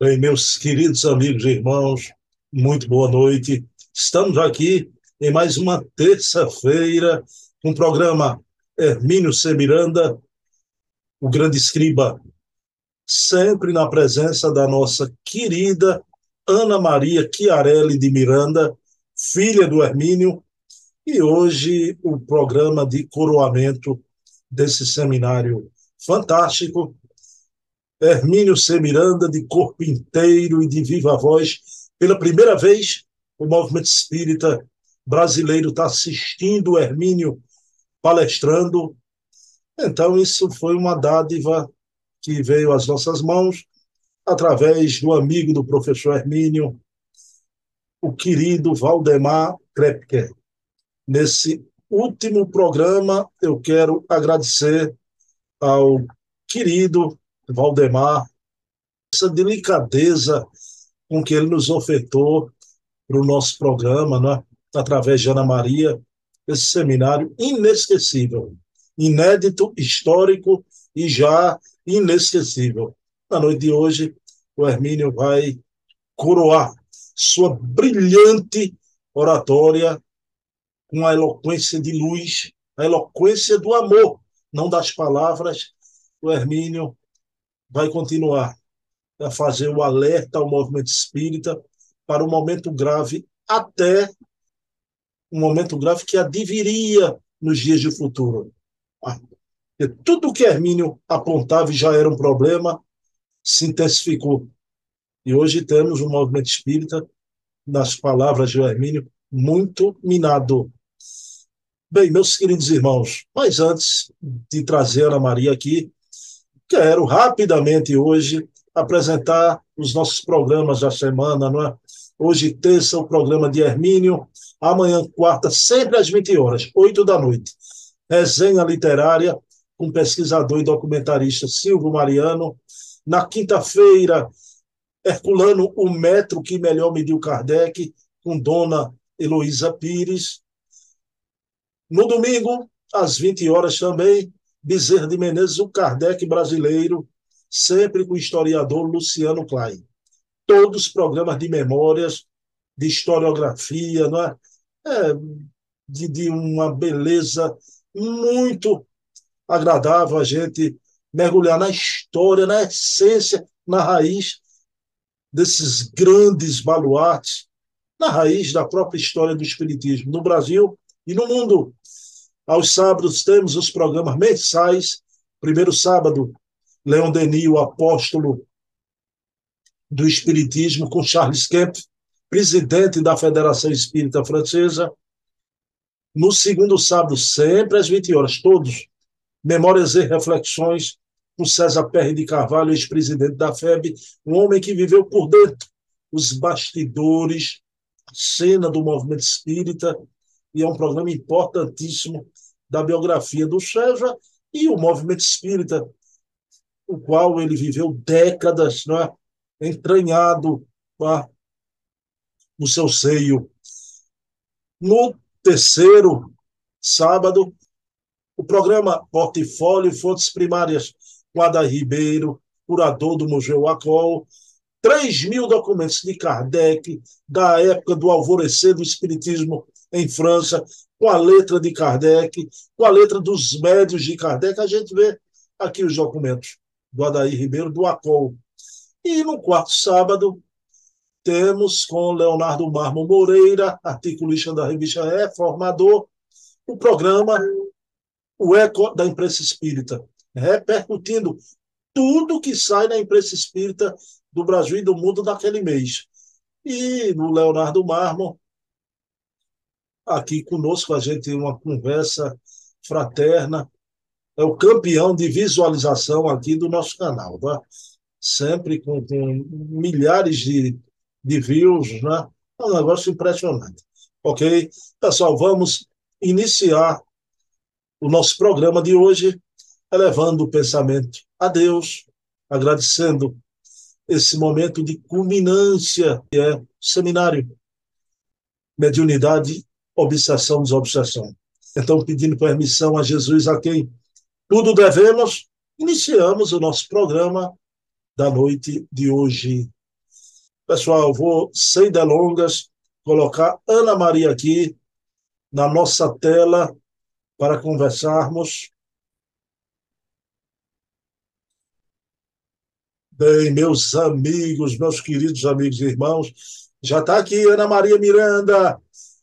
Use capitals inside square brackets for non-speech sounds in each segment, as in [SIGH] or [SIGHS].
Bem, meus queridos amigos e irmãos, muito boa noite. Estamos aqui em mais uma terça-feira o programa Hermínio C. Miranda, o grande escriba, sempre na presença da nossa querida Ana Maria Chiarelli de Miranda, filha do Hermínio, e hoje o programa de coroamento desse seminário fantástico Hermínio C. Miranda, de corpo inteiro e de viva voz. Pela primeira vez, o movimento espírita brasileiro está assistindo o Hermínio palestrando. Então, isso foi uma dádiva que veio às nossas mãos através do amigo do professor Hermínio, o querido Valdemar Krepke. Nesse último programa, eu quero agradecer ao querido Valdemar, essa delicadeza com que ele nos ofertou para o nosso programa, né? através de Ana Maria, esse seminário inesquecível, inédito, histórico e já inesquecível. Na noite de hoje, o Hermínio vai coroar sua brilhante oratória com a eloquência de luz, a eloquência do amor, não das palavras. O Hermínio vai continuar a fazer o alerta ao movimento espírita para o momento grave até um momento grave que adviria nos dias de futuro. Ah, tudo que Hermínio apontava e já era um problema se intensificou. E hoje temos um movimento espírita, nas palavras de Hermínio, muito minado. Bem, meus queridos irmãos, mas antes de trazer a Maria aqui, Quero rapidamente hoje apresentar os nossos programas da semana, não é? Hoje, terça, o programa de Hermínio. Amanhã, quarta, sempre às 20 horas, 8 da noite. Resenha literária com pesquisador e documentarista Silvio Mariano. Na quinta-feira, Herculano, o metro que melhor mediu Kardec, com dona Heloísa Pires. No domingo, às 20 horas também, Bezerra de Menezes, o Kardec brasileiro, sempre com o historiador Luciano Klein. Todos os programas de memórias, de historiografia, não é? é de, de uma beleza muito agradável a gente mergulhar na história, na essência, na raiz desses grandes baluartes, na raiz da própria história do Espiritismo no Brasil e no mundo. Aos sábados temos os programas mensais. Primeiro sábado, Leon Denis, o apóstolo do Espiritismo, com Charles Kemp, presidente da Federação Espírita Francesa. No segundo sábado, sempre às 20 horas, todos, memórias e reflexões com César Perry de Carvalho, ex-presidente da FEB, um homem que viveu por dentro os bastidores, a cena do movimento espírita, e é um programa importantíssimo da biografia do César e o movimento espírita, o qual ele viveu décadas né, entranhado tá, no seu seio. No terceiro sábado, o programa Portfólio Fontes Primárias, com Ada Ribeiro, curador do Museu Acol, 3 mil documentos de Kardec, da época do alvorecer do Espiritismo em França, com a letra de Kardec, com a letra dos médios de Kardec, a gente vê aqui os documentos do Adair Ribeiro, do ACOL. E no quarto sábado, temos com Leonardo Marmo Moreira, articulista da revista É, formador, o programa O Eco da Imprensa Espírita, repercutindo tudo que sai na imprensa espírita do Brasil e do mundo naquele mês. E no Leonardo Marmo, aqui conosco, a gente uma conversa fraterna. É o campeão de visualização aqui do nosso canal, tá? Sempre com, com milhares de, de views, né? É um negócio impressionante. Ok? Pessoal, vamos iniciar o nosso programa de hoje, elevando o pensamento a Deus, agradecendo esse momento de culminância que é o seminário Mediunidade obsessão desobsessão. Então, pedindo permissão a Jesus, a quem tudo devemos, iniciamos o nosso programa da noite de hoje. Pessoal, vou, sem delongas, colocar Ana Maria aqui na nossa tela para conversarmos. Bem, meus amigos, meus queridos amigos e irmãos, já está aqui Ana Maria Miranda,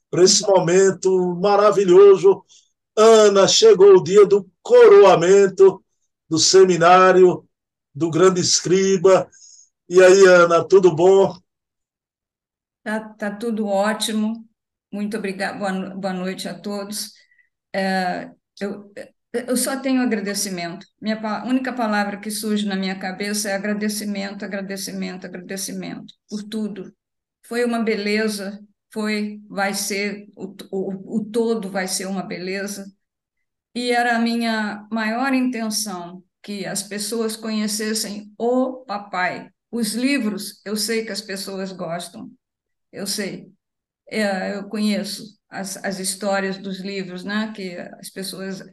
para esse momento maravilhoso. Ana, chegou o dia do coroamento do seminário do grande escriba. E aí, Ana, tudo bom? Tá, tá tudo ótimo. Muito obrigada. Boa, boa noite a todos. É, eu, eu só tenho agradecimento. Minha a única palavra que surge na minha cabeça é agradecimento, agradecimento, agradecimento por tudo. Foi uma beleza, foi, vai ser, o, o, o todo vai ser uma beleza. E era a minha maior intenção que as pessoas conhecessem o papai. Os livros, eu sei que as pessoas gostam, eu sei. É, eu conheço as, as histórias dos livros, né? Que as pessoas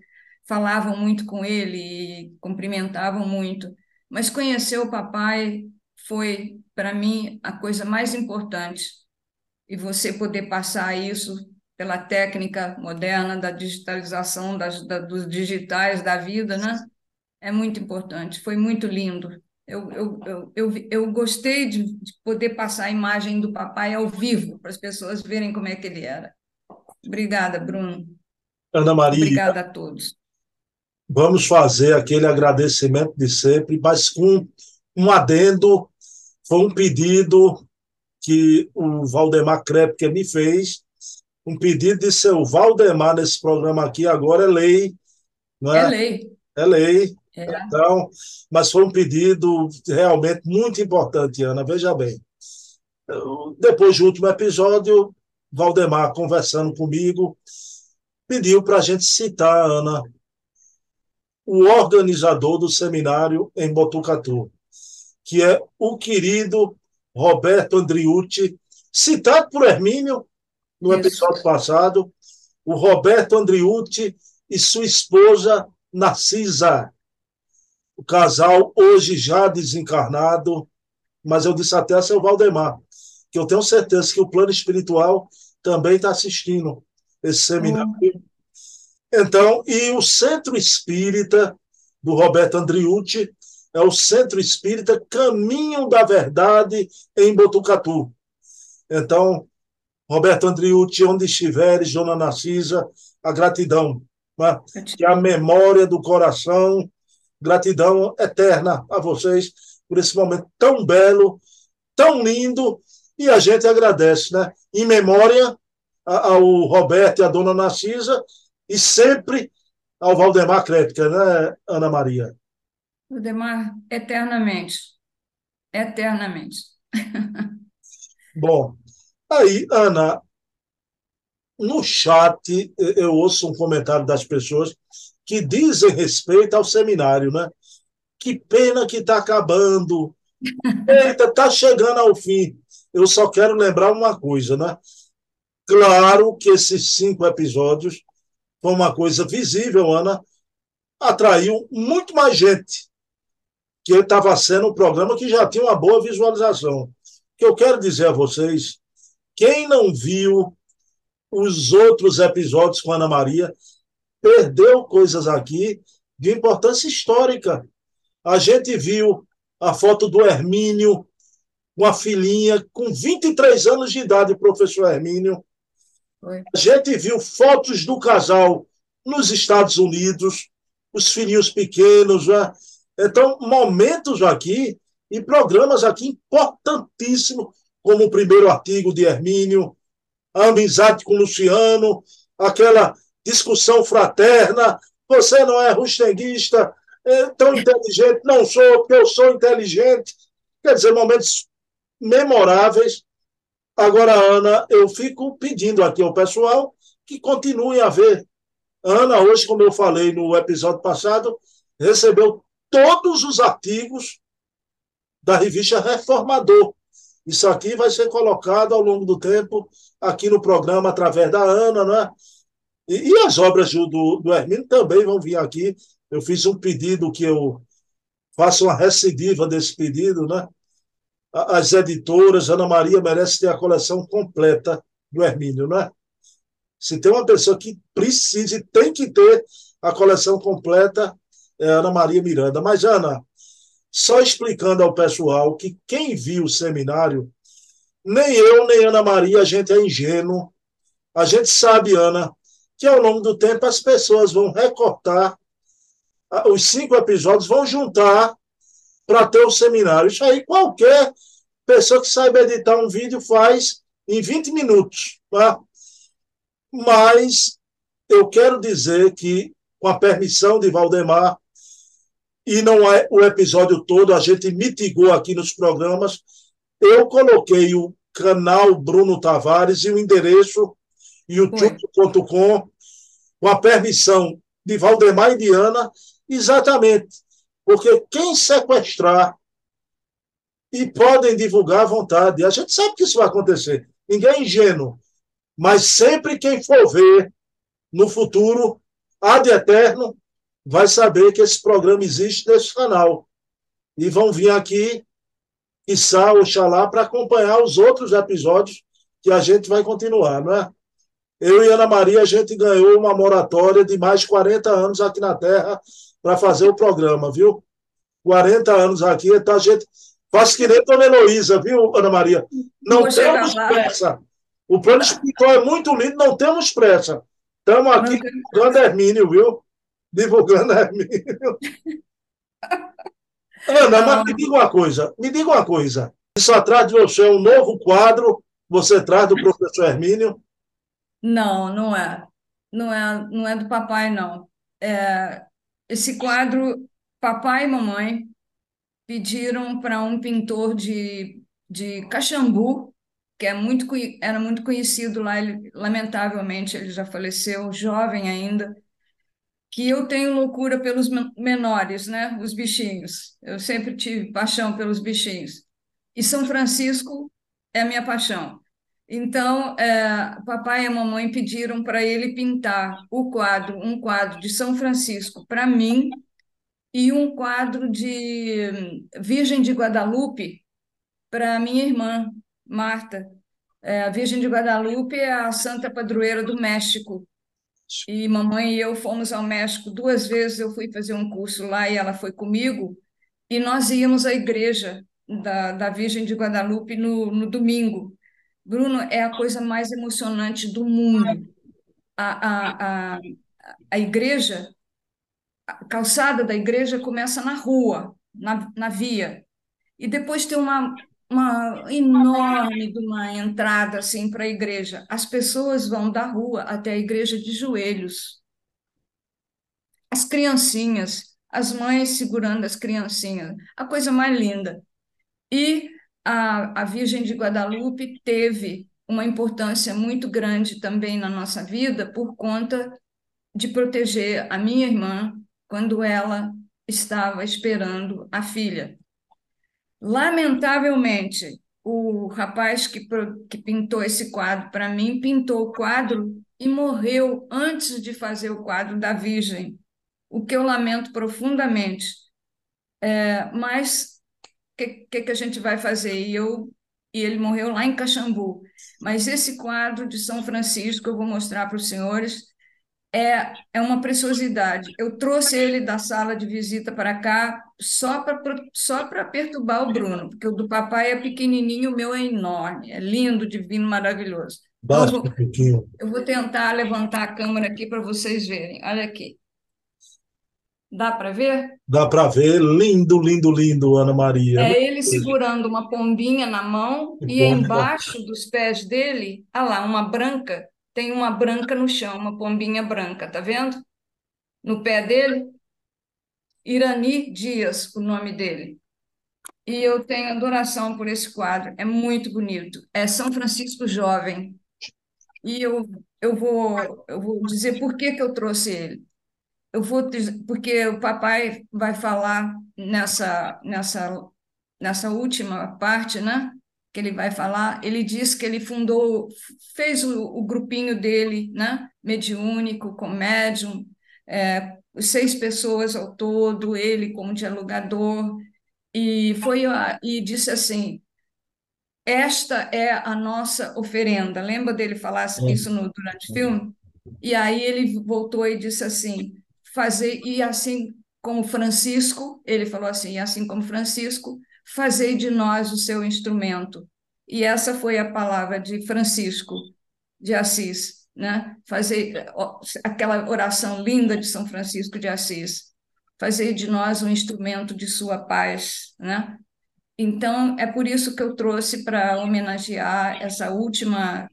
falavam muito com ele e cumprimentavam muito. Mas conhecer o papai foi, para mim, a coisa mais importante. E você poder passar isso pela técnica moderna da digitalização das, da, dos digitais da vida, né? É muito importante. Foi muito lindo. Eu, eu, eu, eu, eu gostei de, de poder passar a imagem do papai ao vivo, para as pessoas verem como é que ele era. Obrigada, Bruno. Ana Maria. Obrigada a todos. Vamos fazer aquele agradecimento de sempre, mas com um adendo. Foi um pedido que o Valdemar Krepke me fez, um pedido de ser o Valdemar nesse programa aqui, agora é lei. Não é? é lei. É lei. É. Então, mas foi um pedido realmente muito importante, Ana. Veja bem. Depois do último episódio, Valdemar conversando comigo, pediu para a gente citar, Ana, o organizador do seminário em Botucatu, que é o querido Roberto Andriucci, citado por Hermínio no episódio Isso. passado, o Roberto Andriucci e sua esposa Narcisa o casal hoje já desencarnado, mas eu disse até a seu Valdemar, que eu tenho certeza que o plano espiritual também está assistindo esse seminário. Uhum. Então, e o Centro Espírita do Roberto Andriucci é o Centro Espírita Caminho da Verdade em Botucatu. Então, Roberto Andriucci, onde estiveres, Dona Narcisa, a gratidão, né? que a memória do coração Gratidão eterna a vocês por esse momento tão belo, tão lindo, e a gente agradece, né? Em memória ao Roberto e à dona Narcisa, e sempre ao Valdemar Crética, né, Ana Maria? Valdemar, eternamente. Eternamente. Bom, aí, Ana, no chat eu ouço um comentário das pessoas que dizem respeito ao seminário, né? Que pena que está acabando. [LAUGHS] Eita, está chegando ao fim. Eu só quero lembrar uma coisa, né? Claro que esses cinco episódios foi uma coisa visível, Ana, atraiu muito mais gente, que estava sendo um programa que já tinha uma boa visualização. O que eu quero dizer a vocês, quem não viu os outros episódios com Ana Maria, perdeu coisas aqui de importância histórica. A gente viu a foto do Hermínio, uma filhinha com 23 anos de idade, professor Hermínio. Oi. A gente viu fotos do casal nos Estados Unidos, os filhinhos pequenos. Né? Então, momentos aqui e programas aqui importantíssimos, como o primeiro artigo de Hermínio, a amizade com Luciano, aquela discussão fraterna. Você não é rustenguista, é tão inteligente. Não sou, porque eu sou inteligente. Quer dizer, momentos memoráveis. Agora, Ana, eu fico pedindo aqui ao pessoal que continue a ver. Ana, hoje, como eu falei no episódio passado, recebeu todos os artigos da revista Reformador. Isso aqui vai ser colocado ao longo do tempo aqui no programa através da Ana, né? E, e as obras do, do Hermínio também vão vir aqui. Eu fiz um pedido que eu faço uma recidiva desse pedido, né? as editoras, Ana Maria merece ter a coleção completa do Hermínio, não é? Se tem uma pessoa que precisa e tem que ter a coleção completa, é Ana Maria Miranda. Mas, Ana, só explicando ao pessoal que quem viu o seminário, nem eu, nem Ana Maria, a gente é ingênuo. A gente sabe, Ana, que ao longo do tempo as pessoas vão recortar os cinco episódios, vão juntar para ter o seminário. Isso aí qualquer pessoa que saiba editar um vídeo faz em 20 minutos. Tá? Mas eu quero dizer que, com a permissão de Valdemar, e não é o episódio todo, a gente mitigou aqui nos programas, eu coloquei o canal Bruno Tavares e o endereço youtube.com com a permissão de Valdemar e Diana, exatamente porque quem sequestrar e podem divulgar à vontade, a gente sabe que isso vai acontecer. Ninguém é ingênuo. Mas sempre quem for ver no futuro, há de eterno, vai saber que esse programa existe nesse canal. E vão vir aqui, quiçá, Oxalá, para acompanhar os outros episódios que a gente vai continuar, não é? Eu e Ana Maria, a gente ganhou uma moratória de mais de 40 anos aqui na Terra para fazer o programa, viu? 40 anos aqui, então a gente faz que nem Dona Heloísa, viu, Ana Maria? Não temos pressa. O plano espiritual é muito lindo, não temos pressa. Estamos aqui divulgando Hermínio, viu? Divulgando Hermínio. [LAUGHS] Ana, mas me diga uma coisa, me diga uma coisa. Isso atrás de você é um novo quadro, você traz do professor Hermínio? Não, não é. Não é, não é do papai, não. É, esse quadro, papai e mamãe pediram para um pintor de, de Caxambu, que é muito, era muito conhecido lá, ele, lamentavelmente ele já faleceu, jovem ainda, que eu tenho loucura pelos menores, né? Os bichinhos. Eu sempre tive paixão pelos bichinhos. E São Francisco é minha paixão. Então, é, papai e mamãe pediram para ele pintar o quadro, um quadro de São Francisco para mim e um quadro de Virgem de Guadalupe para minha irmã, Marta. É, a Virgem de Guadalupe é a santa padroeira do México. E mamãe e eu fomos ao México duas vezes. Eu fui fazer um curso lá e ela foi comigo. E nós íamos à igreja da, da Virgem de Guadalupe no, no domingo. Bruno, é a coisa mais emocionante do mundo. A, a, a, a igreja, a calçada da igreja começa na rua, na, na via, e depois tem uma, uma enorme uma entrada assim para a igreja. As pessoas vão da rua até a igreja de joelhos. As criancinhas, as mães segurando as criancinhas, a coisa mais linda. E a, a Virgem de Guadalupe teve uma importância muito grande também na nossa vida por conta de proteger a minha irmã quando ela estava esperando a filha. Lamentavelmente, o rapaz que, que pintou esse quadro para mim pintou o quadro e morreu antes de fazer o quadro da Virgem, o que eu lamento profundamente. É, mas que, que, que a gente vai fazer? E, eu, e ele morreu lá em Caxambu. Mas esse quadro de São Francisco, eu vou mostrar para os senhores, é, é uma preciosidade. Eu trouxe ele da sala de visita para cá só para só perturbar o Bruno, porque o do papai é pequenininho, o meu é enorme, é lindo, divino, maravilhoso. Basta eu vou, eu vou tentar levantar a câmera aqui para vocês verem. Olha aqui. Dá para ver? Dá para ver. Lindo, lindo, lindo, Ana Maria. É ele segurando uma pombinha na mão que e embaixo dos pés dele, ah lá, uma branca, tem uma branca no chão, uma pombinha branca, tá vendo? No pé dele, Irani Dias, o nome dele. E eu tenho adoração por esse quadro, é muito bonito. É São Francisco Jovem. E eu, eu, vou, eu vou dizer por que, que eu trouxe ele eu vou porque o papai vai falar nessa nessa nessa última parte, né? Que ele vai falar. Ele diz que ele fundou, fez o, o grupinho dele, né? Mediúnico, com médium, é, seis pessoas ao todo, ele como dialogador e foi e disse assim: esta é a nossa oferenda. Lembra dele falar isso no, durante o filme? E aí ele voltou e disse assim: fazer, e assim como Francisco, ele falou assim, e assim como Francisco, fazei de nós o seu instrumento. E essa foi a palavra de Francisco de Assis, né? Fazer aquela oração linda de São Francisco de Assis. Fazer de nós um instrumento de sua paz, né? Então, é por isso que eu trouxe para homenagear essa última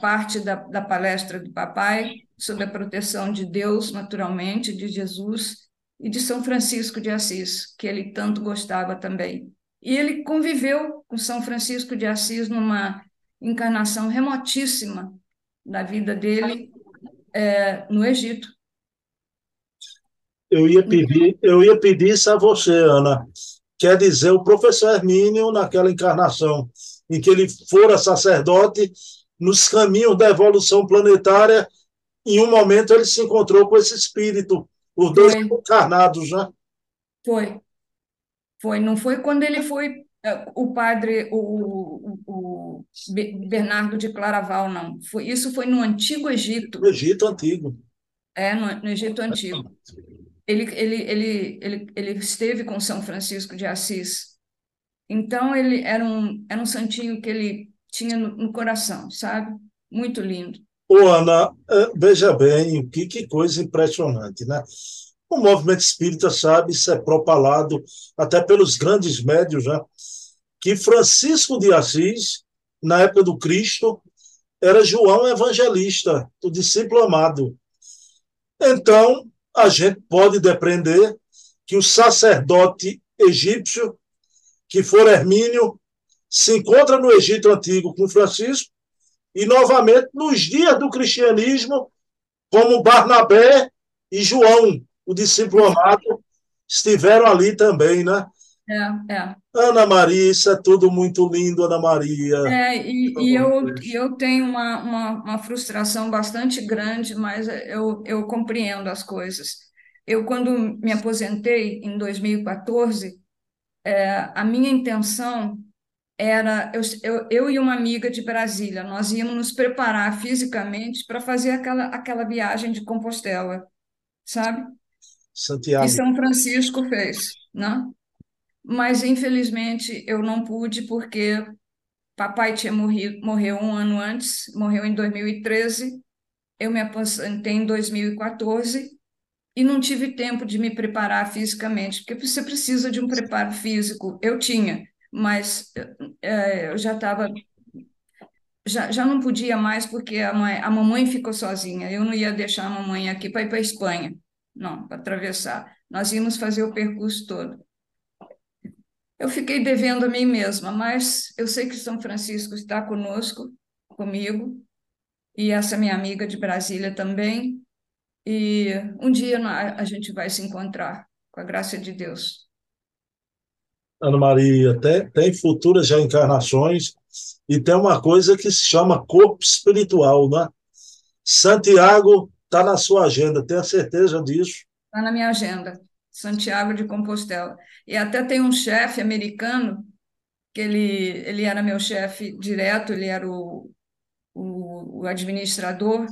parte da, da palestra do papai sobre a proteção de Deus, naturalmente, de Jesus e de São Francisco de Assis, que ele tanto gostava também. E ele conviveu com São Francisco de Assis numa encarnação remotíssima da vida dele é, no Egito. Eu ia pedir, eu ia pedir isso a você, Ana. Quer dizer, o professor Hermínio, naquela encarnação em que ele fora sacerdote, nos caminhos da evolução planetária, em um momento ele se encontrou com esse espírito, os dois encarnados, né? Foi. Foi. Não foi quando ele foi o padre, o, o, o Bernardo de Claraval, não. Foi, isso foi no Antigo Egito. No Egito Antigo. É, no, no Egito Antigo. Ele, ele, ele, ele, ele esteve com São Francisco de Assis. Então, ele era um, era um santinho que ele tinha no, no coração, sabe? Muito lindo. Ô, Ana, é, veja bem, que, que coisa impressionante, né? O movimento espírita, sabe, isso é propalado até pelos grandes médios, né? Que Francisco de Assis, na época do Cristo, era João Evangelista, o discípulo amado. Então, a gente pode depreender que o sacerdote egípcio, que for Hermínio, se encontra no Egito Antigo com Francisco e, novamente, nos dias do cristianismo, como Barnabé e João, o discípulo amado, estiveram ali também, né? É, é. Ana Maria, isso é tudo muito lindo, Ana Maria. É, e, e eu, eu tenho uma, uma, uma, frustração bastante grande, mas eu, eu compreendo as coisas. Eu, quando me aposentei em 2014, é, a minha intenção era eu, eu, eu e uma amiga de Brasília, nós íamos nos preparar fisicamente para fazer aquela, aquela viagem de Compostela, sabe? Santiago. São Francisco fez, né? Mas, infelizmente, eu não pude porque papai tinha morrido, morreu um ano antes, morreu em 2013, eu me aposentei em 2014 e não tive tempo de me preparar fisicamente, porque você precisa de um preparo físico. Eu tinha, mas é, eu já estava já, já não podia mais porque a, mãe, a mamãe ficou sozinha. Eu não ia deixar a mamãe aqui para ir para a Espanha, não, para atravessar. Nós íamos fazer o percurso todo. Eu fiquei devendo a mim mesma, mas eu sei que São Francisco está conosco, comigo, e essa minha amiga de Brasília também. E um dia a gente vai se encontrar, com a graça de Deus. Ana Maria, tem, tem futuras já encarnações e tem uma coisa que se chama corpo espiritual, né? Santiago está na sua agenda, tenha certeza disso? Está na minha agenda, Santiago de Compostela. E até tem um chefe americano, que ele, ele era meu chefe direto, ele era o, o, o administrador,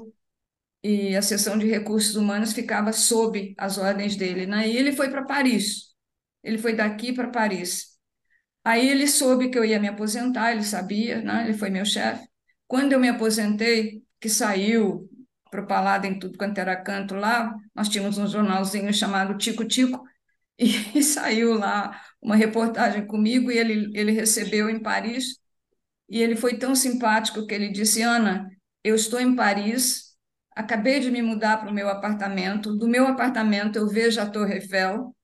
e a seção de recursos humanos ficava sob as ordens dele. Né? E ele foi para Paris ele foi daqui para Paris. Aí ele soube que eu ia me aposentar, ele sabia, né? Ele foi meu chefe. Quando eu me aposentei, que saiu propalado em tudo quanto era canto lá, nós tínhamos um jornalzinho chamado Tico Tico, e, e [LAUGHS] saiu lá uma reportagem comigo, e ele, ele recebeu em Paris, e ele foi tão simpático que ele disse, Ana, eu estou em Paris, acabei de me mudar para o meu apartamento, do meu apartamento eu vejo a Torre Eiffel,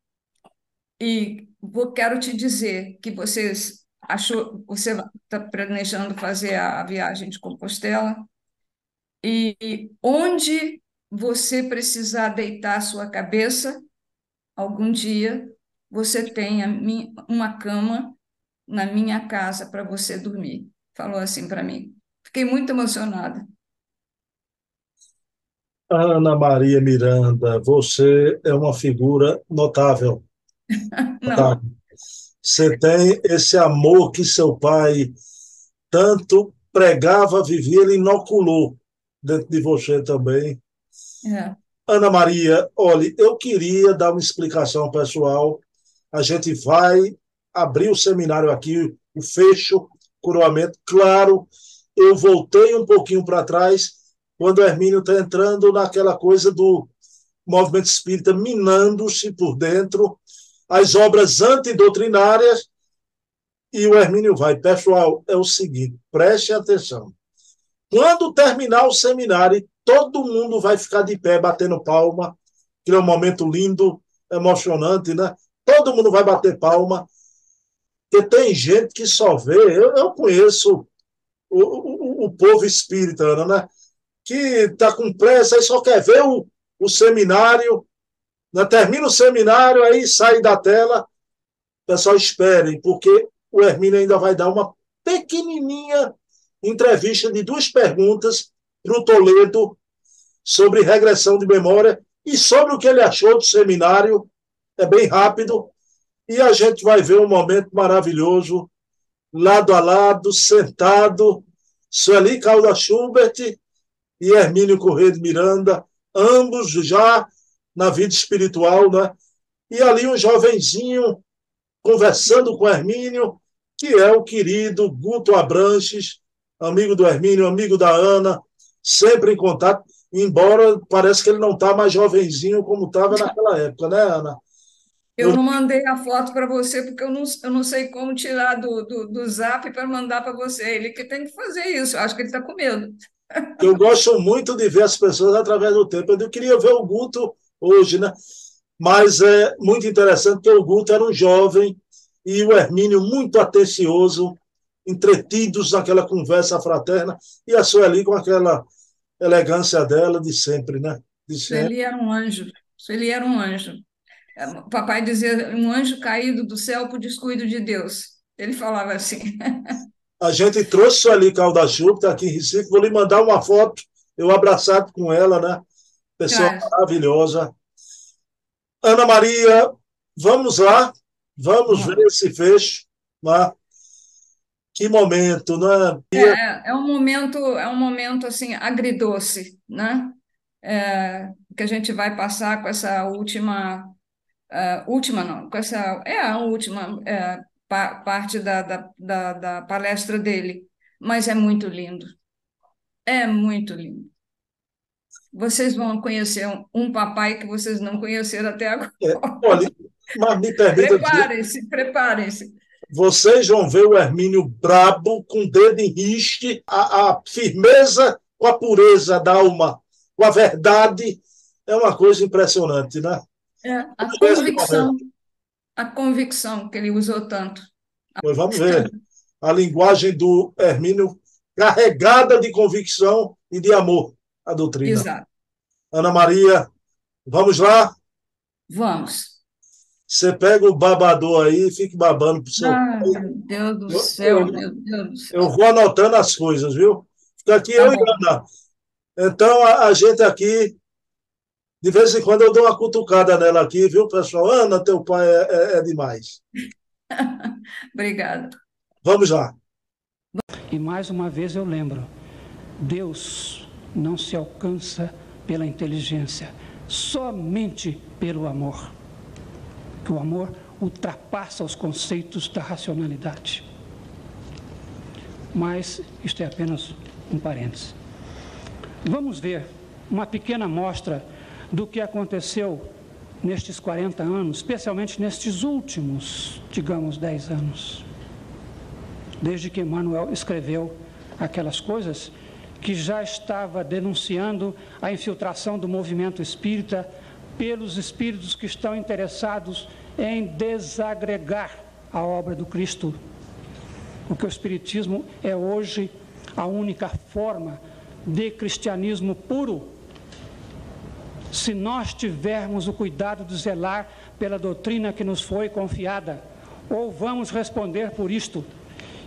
e vou, quero te dizer que vocês achou, você está planejando fazer a, a viagem de Compostela e onde você precisar deitar sua cabeça, algum dia você tenha uma cama na minha casa para você dormir. Falou assim para mim. Fiquei muito emocionada. Ana Maria Miranda, você é uma figura notável. [LAUGHS] Não. Você tem esse amor que seu pai tanto pregava, vivia, ele inoculou dentro de você também. É. Ana Maria, olha, eu queria dar uma explicação pessoal. A gente vai abrir o seminário aqui, o fecho, coroamento. Claro, eu voltei um pouquinho para trás, quando o Hermínio está entrando naquela coisa do movimento espírita minando-se por dentro, as obras antidoutrinárias, e o Hermínio vai. Pessoal, é o seguinte, preste atenção. Quando terminar o seminário, todo mundo vai ficar de pé, batendo palma, que é um momento lindo, emocionante, né? Todo mundo vai bater palma, porque tem gente que só vê, eu, eu conheço o, o, o povo espírita, né? Que está com pressa e só quer ver o, o seminário, né? termina o seminário, aí sai da tela. Pessoal, esperem, porque o Hermínio ainda vai dar uma pequenininha entrevista de duas perguntas para o Toledo sobre regressão de memória e sobre o que ele achou do seminário. É bem rápido. E a gente vai ver um momento maravilhoso, lado a lado, sentado, Sueli Calda Schubert e Hermínio Corrêa de Miranda, ambos já na vida espiritual, né? E ali um jovenzinho conversando com Hermínio, que é o querido Guto Abranches, amigo do Hermínio, amigo da Ana, sempre em contato, embora parece que ele não está mais jovenzinho como estava naquela época, né, Ana? Eu não mandei a foto para você porque eu não, eu não sei como tirar do, do, do zap para mandar para você. Ele que tem que fazer isso. Acho que ele está com medo. [LAUGHS] Eu gosto muito de ver as pessoas através do tempo. Eu queria ver o Guto hoje, né? Mas é muito interessante porque o Guto era um jovem e o Hermínio muito atencioso, entretidos naquela conversa fraterna, e a Sueli com aquela elegância dela de sempre, né? De sempre. Ele era um anjo. Ele era um anjo. O papai dizia um anjo caído do céu por descuido de Deus. Ele falava assim. [LAUGHS] A gente trouxe Sueli Caldachup, está aqui em Recife, vou lhe mandar uma foto, eu abraçado com ela, né? Pessoa claro. maravilhosa. Ana Maria, vamos lá, vamos ver esse fecho. Né? Que momento, né? É, é um momento, é um momento assim agridoce, né? É, que a gente vai passar com essa última, uh, última não, com essa é a última é, pa parte da, da, da, da palestra dele, mas é muito lindo. É muito lindo. Vocês vão conhecer um, um papai que vocês não conheceram até agora. É, olha, mas me permita Preparem-se, preparem-se. Vocês vão ver o Hermínio brabo, com o dedo em riste, a, a firmeza com a pureza da alma, com a verdade. É uma coisa impressionante, né? É, a convicção a convicção que ele usou tanto. Pois vamos ver. A linguagem do Hermínio carregada de convicção e de amor à doutrina. Exato. Ana Maria, vamos lá? Vamos. Você pega o babador aí e fique babando para o seu. Ah, meu Deus do céu, eu, meu Deus do céu. Eu vou anotando as coisas, viu? Fica aqui tá eu bom. e Ana. Então, a, a gente aqui de vez em quando eu dou uma cutucada nela aqui, viu, pessoal? Ana, teu pai é, é, é demais. [LAUGHS] Obrigada. Vamos lá. E mais uma vez eu lembro: Deus não se alcança pela inteligência, somente pelo amor. Que o amor ultrapassa os conceitos da racionalidade. Mas isto é apenas um parêntese. Vamos ver uma pequena amostra do que aconteceu nestes 40 anos, especialmente nestes últimos, digamos, 10 anos. Desde que Emmanuel escreveu aquelas coisas que já estava denunciando a infiltração do movimento espírita pelos espíritos que estão interessados em desagregar a obra do Cristo. Porque o Espiritismo é hoje a única forma de cristianismo puro se nós tivermos o cuidado de zelar pela doutrina que nos foi confiada, ou vamos responder por isto,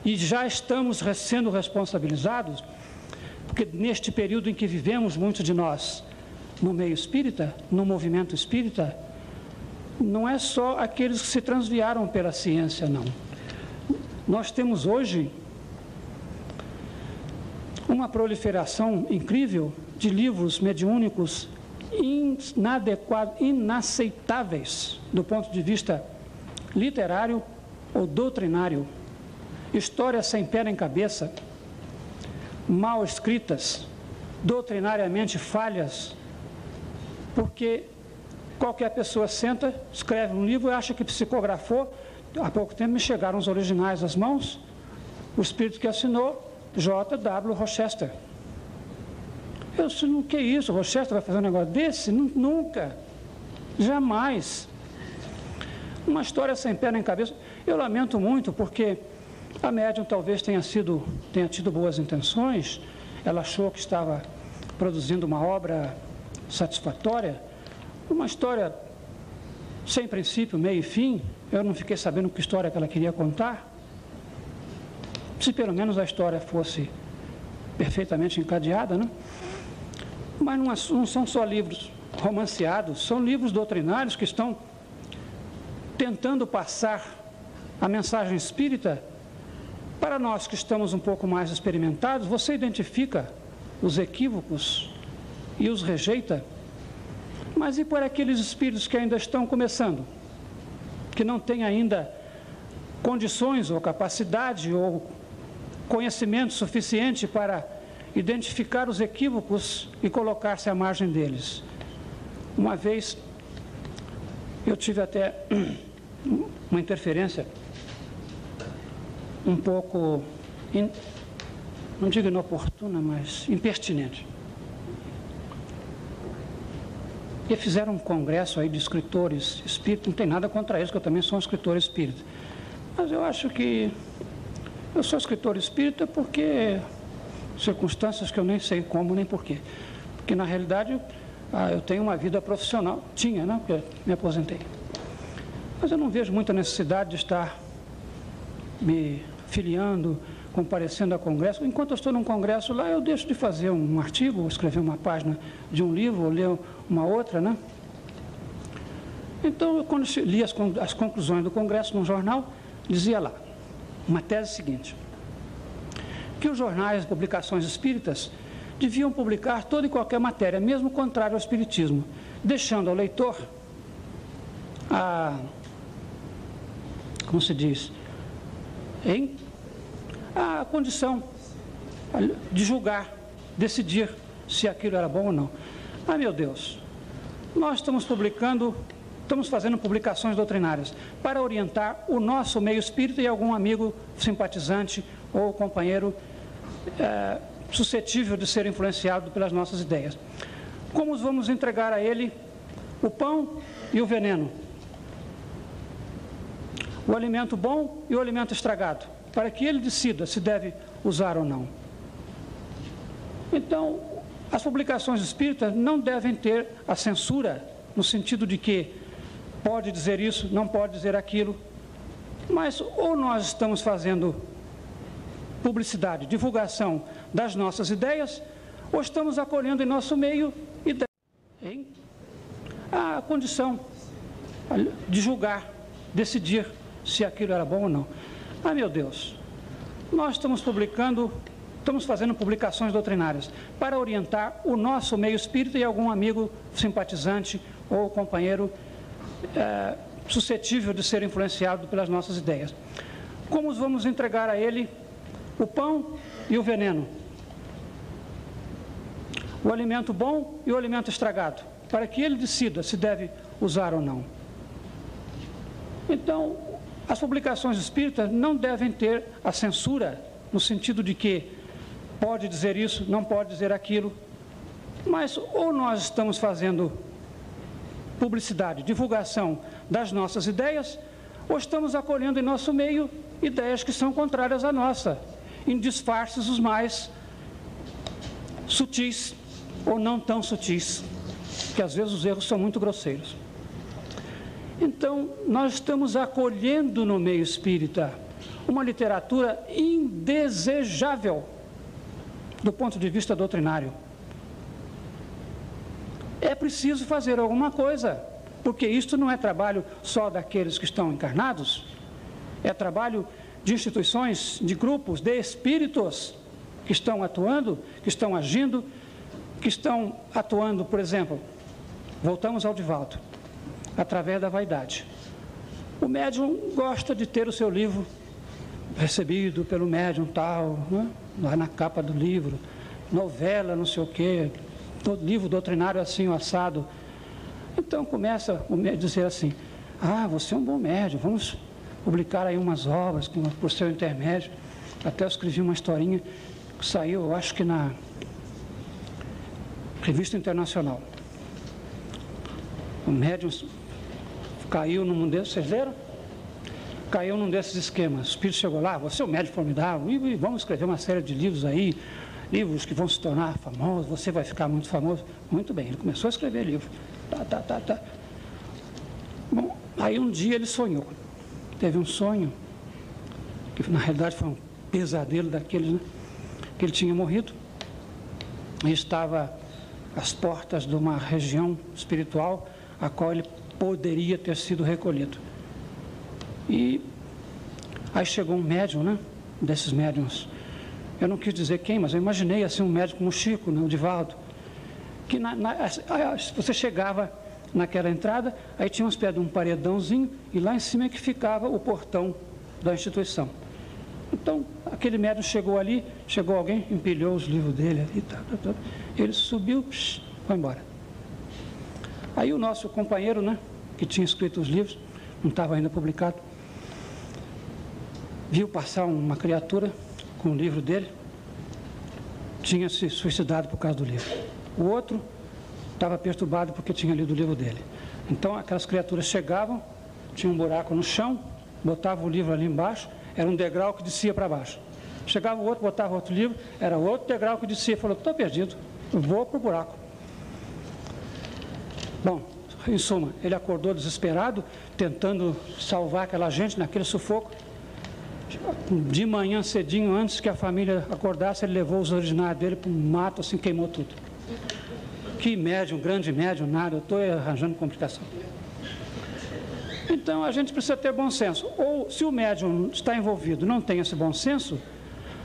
e já estamos sendo responsabilizados, porque neste período em que vivemos, muitos de nós, no meio espírita, no movimento espírita, não é só aqueles que se transviaram pela ciência, não. Nós temos hoje uma proliferação incrível de livros mediúnicos inadequados, inaceitáveis do ponto de vista literário ou doutrinário. Histórias sem pé nem cabeça, mal escritas, doutrinariamente falhas, porque qualquer pessoa senta, escreve um livro e acha que psicografou. Há pouco tempo me chegaram os originais às mãos, o espírito que assinou, J.W. Rochester. Eu disse, o que isso? Rochester vai fazer um negócio desse? Nunca. Jamais. Uma história sem pé nem cabeça. Eu lamento muito porque a médium talvez tenha sido, tenha tido boas intenções, ela achou que estava produzindo uma obra satisfatória, uma história sem princípio, meio e fim. Eu não fiquei sabendo que história que ela queria contar. Se pelo menos a história fosse perfeitamente encadeada, né? Mas não, é não são só livros romanceados, são livros doutrinários que estão tentando passar a mensagem espírita para nós que estamos um pouco mais experimentados. Você identifica os equívocos e os rejeita, mas e por aqueles espíritos que ainda estão começando, que não têm ainda condições ou capacidade ou conhecimento suficiente para identificar os equívocos e colocar-se à margem deles. Uma vez eu tive até uma interferência um pouco, in, não digo inoportuna, mas impertinente. Fizeram um congresso aí de escritores espíritas, não tem nada contra eles, que eu também sou um escritor espírita. Mas eu acho que eu sou escritor espírita porque circunstâncias que eu nem sei como nem porquê. Porque na realidade ah, eu tenho uma vida profissional, tinha, né? Porque me aposentei. Mas eu não vejo muita necessidade de estar me filiando, comparecendo a congresso. Enquanto eu estou num congresso lá, eu deixo de fazer um artigo, escrever uma página de um livro, ou ler uma outra, né? Então, eu, quando li as, as conclusões do congresso num jornal, dizia lá, uma tese seguinte, que os jornais, publicações espíritas, deviam publicar toda e qualquer matéria, mesmo contrária ao espiritismo, deixando ao leitor a, como se diz, a condição de julgar, decidir se aquilo era bom ou não. Ah, meu Deus, nós estamos publicando, estamos fazendo publicações doutrinárias para orientar o nosso meio espírita e algum amigo simpatizante ou companheiro é, suscetível de ser influenciado pelas nossas ideias. Como vamos entregar a ele o pão e o veneno? O alimento bom e o alimento estragado? para que ele decida se deve usar ou não. Então, as publicações espíritas não devem ter a censura, no sentido de que pode dizer isso, não pode dizer aquilo, mas ou nós estamos fazendo publicidade, divulgação das nossas ideias, ou estamos acolhendo em nosso meio ideias. Em a condição de julgar, decidir se aquilo era bom ou não. Ah, meu Deus, nós estamos publicando, estamos fazendo publicações doutrinárias para orientar o nosso meio espírita e algum amigo simpatizante ou companheiro é, suscetível de ser influenciado pelas nossas ideias. Como vamos entregar a ele o pão e o veneno? O alimento bom e o alimento estragado, para que ele decida se deve usar ou não. Então, as publicações espíritas não devem ter a censura, no sentido de que pode dizer isso, não pode dizer aquilo, mas ou nós estamos fazendo publicidade, divulgação das nossas ideias, ou estamos acolhendo em nosso meio ideias que são contrárias à nossa, em disfarces os mais sutis ou não tão sutis, que às vezes os erros são muito grosseiros. Então, nós estamos acolhendo no meio espírita uma literatura indesejável do ponto de vista doutrinário. É preciso fazer alguma coisa porque isto não é trabalho só daqueles que estão encarnados, é trabalho de instituições, de grupos, de espíritos que estão atuando, que estão agindo, que estão atuando, por exemplo, voltamos ao Divaldo, através da vaidade. O médium gosta de ter o seu livro recebido pelo médium tal, né? Lá na capa do livro, novela, não sei o quê, livro doutrinário assim, o assado. Então começa o médium a dizer assim, ah, você é um bom médium, vamos publicar aí umas obras com, por seu intermédio. Até eu escrevi uma historinha que saiu, eu acho que na Revista Internacional. O médium caiu num desses, vocês leram? Caiu num desses esquemas. O espírito chegou lá, você é um médium formidável, e vamos escrever uma série de livros aí, livros que vão se tornar famosos, você vai ficar muito famoso. Muito bem, ele começou a escrever livro. Tá, tá, tá, tá. Bom, aí um dia ele sonhou. Teve um sonho, que na realidade foi um pesadelo daqueles, né? Que ele tinha morrido. E estava às portas de uma região espiritual a qual ele poderia ter sido recolhido. E aí chegou um médium, né? Desses médiums. Eu não quis dizer quem, mas eu imaginei assim um médium como o Chico, né? o Divaldo. Que na, na, você chegava naquela entrada, aí tinha uma espécie de um paredãozinho e lá em cima é que ficava o portão da instituição. Então, aquele médium chegou ali, chegou alguém, empilhou os livros dele ali, tá, tá, tá. ele subiu, psh, foi embora. Aí o nosso companheiro, né, que tinha escrito os livros, não estava ainda publicado, viu passar uma criatura com o livro dele, tinha se suicidado por causa do livro. O outro estava perturbado porque tinha lido o livro dele. Então aquelas criaturas chegavam, tinha um buraco no chão, botavam o livro ali embaixo, era um degrau que descia para baixo. Chegava o outro, botava outro livro, era outro degrau que descia, falou, estou perdido, vou para o buraco. Bom, em suma, ele acordou desesperado, tentando salvar aquela gente naquele sufoco. De manhã cedinho, antes que a família acordasse, ele levou os originários dele para um mato, assim, queimou tudo. Que médium, grande médium, nada, eu estou arranjando complicação. Então a gente precisa ter bom senso. Ou se o médium está envolvido não tem esse bom senso,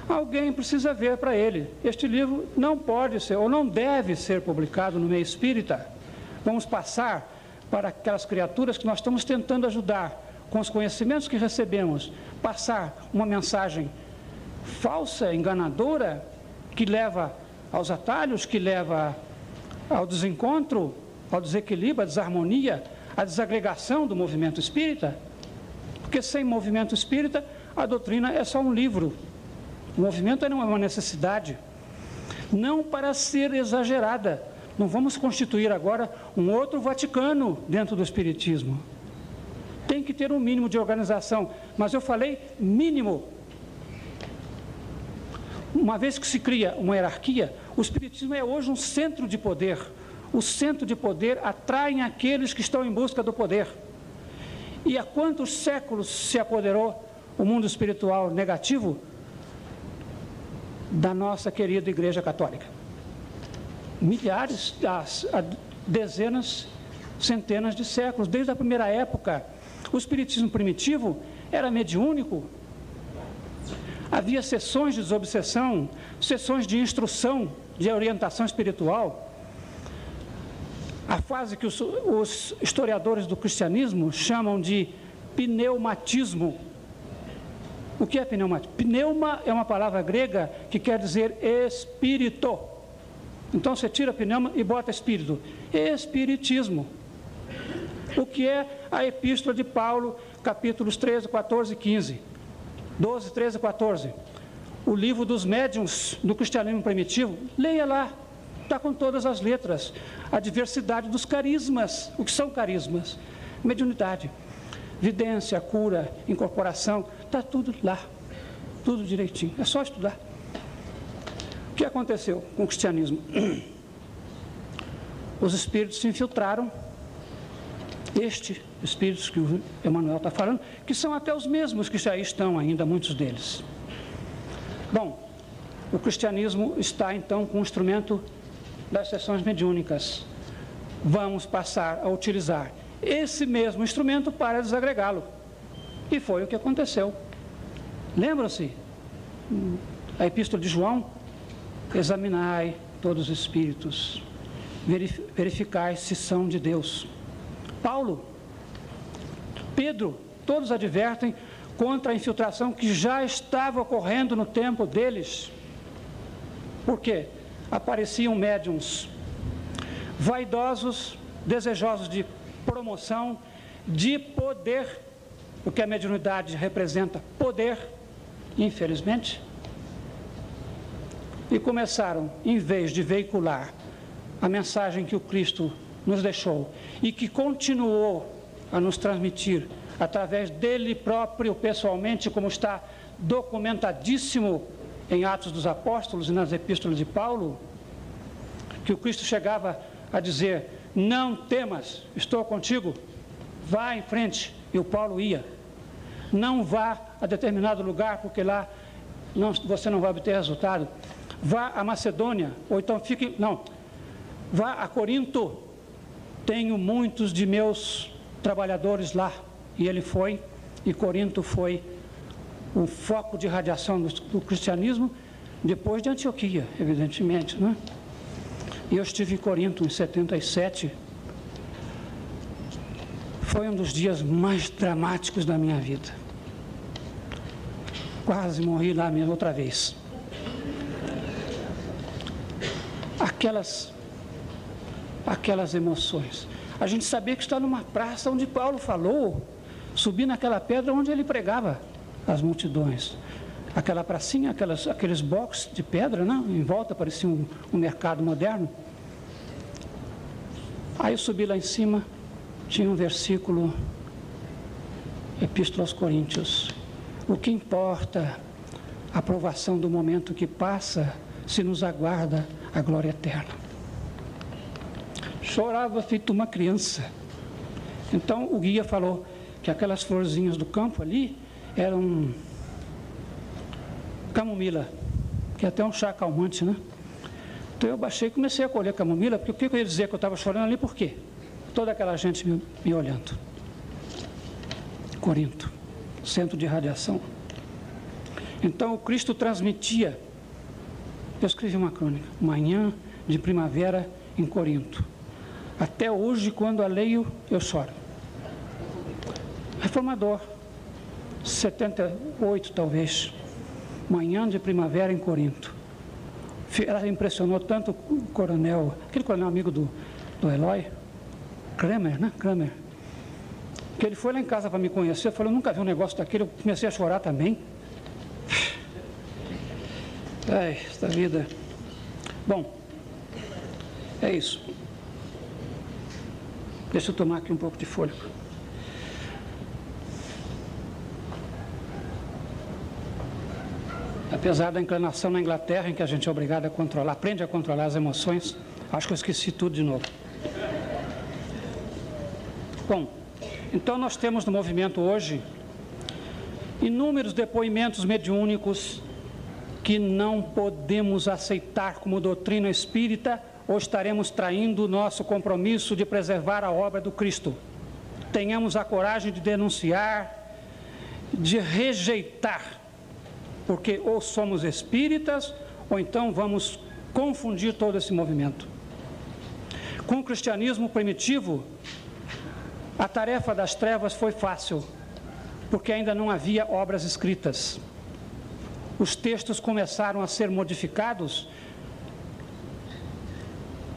alguém precisa ver para ele. Este livro não pode ser ou não deve ser publicado no meio espírita. Vamos passar para aquelas criaturas que nós estamos tentando ajudar com os conhecimentos que recebemos, passar uma mensagem falsa, enganadora, que leva aos atalhos, que leva ao desencontro, ao desequilíbrio, à desarmonia, à desagregação do movimento espírita, porque sem movimento espírita a doutrina é só um livro. O movimento não é uma necessidade, não para ser exagerada. Não vamos constituir agora um outro Vaticano dentro do Espiritismo. Tem que ter um mínimo de organização, mas eu falei mínimo. Uma vez que se cria uma hierarquia, o Espiritismo é hoje um centro de poder. O centro de poder atrai aqueles que estão em busca do poder. E há quantos séculos se apoderou o mundo espiritual negativo da nossa querida Igreja Católica? Milhares, dezenas, centenas de séculos, desde a primeira época. O espiritismo primitivo era mediúnico, havia sessões de desobsessão, sessões de instrução de orientação espiritual, a fase que os, os historiadores do cristianismo chamam de pneumatismo. O que é pneumatismo? Pneuma é uma palavra grega que quer dizer espírito. Então você tira pneuma e bota espírito. Espiritismo. O que é a epístola de Paulo, capítulos 13, 14 e 15. 12, 13 e 14 o livro dos médiuns do cristianismo primitivo, leia lá, está com todas as letras. A diversidade dos carismas. O que são carismas? Mediunidade, vidência, cura, incorporação, está tudo lá, tudo direitinho. É só estudar. O que aconteceu com o cristianismo? [CLEARS THROAT] Os espíritos se infiltraram, estes espíritos que o Emmanuel está falando, que são até os mesmos que já estão ainda, muitos deles. Bom, o cristianismo está então com o instrumento das sessões mediúnicas. Vamos passar a utilizar esse mesmo instrumento para desagregá-lo. E foi o que aconteceu. Lembram-se? A epístola de João: examinai todos os espíritos, verificai se são de Deus. Paulo, Pedro, todos advertem contra a infiltração que já estava ocorrendo no tempo deles. Por quê? Apareciam médiums vaidosos, desejosos de promoção, de poder, porque a mediunidade representa poder, infelizmente. E começaram, em vez de veicular a mensagem que o Cristo nos deixou e que continuou a nos transmitir através dele próprio, pessoalmente, como está documentadíssimo em Atos dos Apóstolos e nas epístolas de Paulo, que o Cristo chegava a dizer: Não temas, estou contigo, vá em frente. E o Paulo ia. Não vá a determinado lugar, porque lá não, você não vai obter resultado. Vá a Macedônia, ou então fique. Não, vá a Corinto. Tenho muitos de meus trabalhadores lá. E ele foi, e Corinto foi o foco de radiação do, do cristianismo, depois de Antioquia, evidentemente. Né? E eu estive em Corinto em 77. Foi um dos dias mais dramáticos da minha vida. Quase morri lá mesmo outra vez. Aquelas, aquelas emoções. A gente sabia que está numa praça onde Paulo falou subir naquela pedra onde ele pregava as multidões. Aquela pracinha, aquelas, aqueles boxes de pedra, né? em volta parecia um, um mercado moderno. Aí eu subi lá em cima, tinha um versículo, Epístola aos Coríntios. O que importa a aprovação do momento que passa, se nos aguarda a glória eterna. Chorava feito uma criança. Então o guia falou: que aquelas florzinhas do campo ali eram camomila, que é até um chá calmante, né? Então eu baixei e comecei a colher camomila, porque o que eu ia dizer que eu estava chorando ali, por quê? Toda aquela gente me, me olhando. Corinto, centro de radiação. Então o Cristo transmitia. Eu escrevi uma crônica, manhã de primavera em Corinto. Até hoje, quando a leio, eu choro. Reformador, 78 talvez, manhã de primavera em Corinto. Ela impressionou tanto o coronel, aquele coronel amigo do, do Eloy, Kramer, né? Kramer. Que ele foi lá em casa para me conhecer, falou, eu nunca vi um negócio daquele, eu comecei a chorar também. [SIGHS] Ai, esta vida. Bom, é isso. Deixa eu tomar aqui um pouco de fôlego. apesar da inclinação na Inglaterra, em que a gente é obrigado a controlar, aprende a controlar as emoções, acho que eu esqueci tudo de novo. Bom, então nós temos no movimento hoje inúmeros depoimentos mediúnicos que não podemos aceitar como doutrina espírita ou estaremos traindo o nosso compromisso de preservar a obra do Cristo. Tenhamos a coragem de denunciar, de rejeitar porque ou somos espíritas, ou então vamos confundir todo esse movimento. Com o cristianismo primitivo, a tarefa das trevas foi fácil, porque ainda não havia obras escritas. Os textos começaram a ser modificados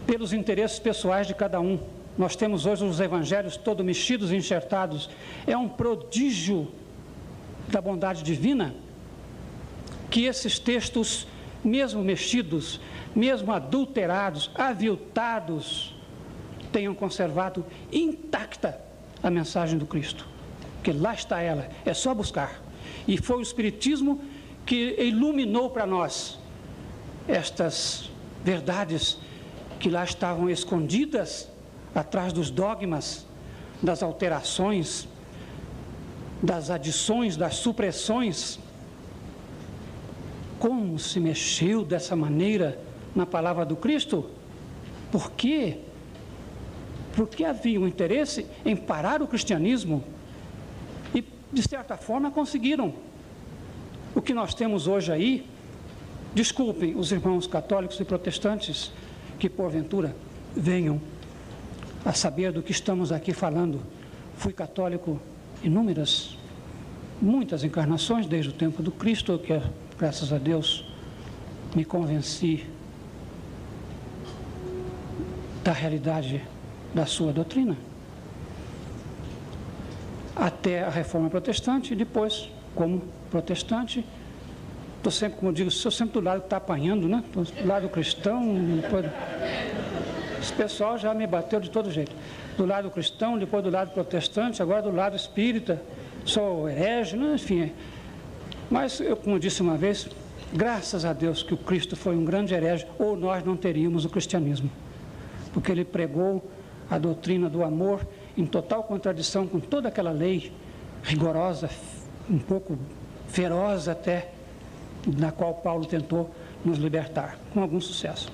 pelos interesses pessoais de cada um. Nós temos hoje os evangelhos todos mexidos e enxertados. É um prodígio da bondade divina que esses textos, mesmo mexidos, mesmo adulterados, aviltados, tenham conservado intacta a mensagem do Cristo. Porque lá está ela, é só buscar. E foi o Espiritismo que iluminou para nós estas verdades que lá estavam escondidas atrás dos dogmas, das alterações, das adições, das supressões como se mexeu dessa maneira na palavra do Cristo? Por quê? porque havia um interesse em parar o cristianismo e, de certa forma, conseguiram. O que nós temos hoje aí, desculpem os irmãos católicos e protestantes que, porventura, venham a saber do que estamos aqui falando. Fui católico inúmeras, muitas encarnações desde o tempo do Cristo, que graças a Deus me convenci da realidade da sua doutrina. Até a reforma protestante, e depois, como protestante, estou sempre, como eu digo, sou sempre do lado que está apanhando, né? do lado cristão, depois... esse pessoal já me bateu de todo jeito. Do lado cristão, depois do lado protestante, agora do lado espírita, sou herege, né? enfim. Mas, eu, como disse uma vez, graças a Deus que o Cristo foi um grande herege, ou nós não teríamos o cristianismo. Porque ele pregou a doutrina do amor em total contradição com toda aquela lei rigorosa, um pouco feroz até, na qual Paulo tentou nos libertar, com algum sucesso.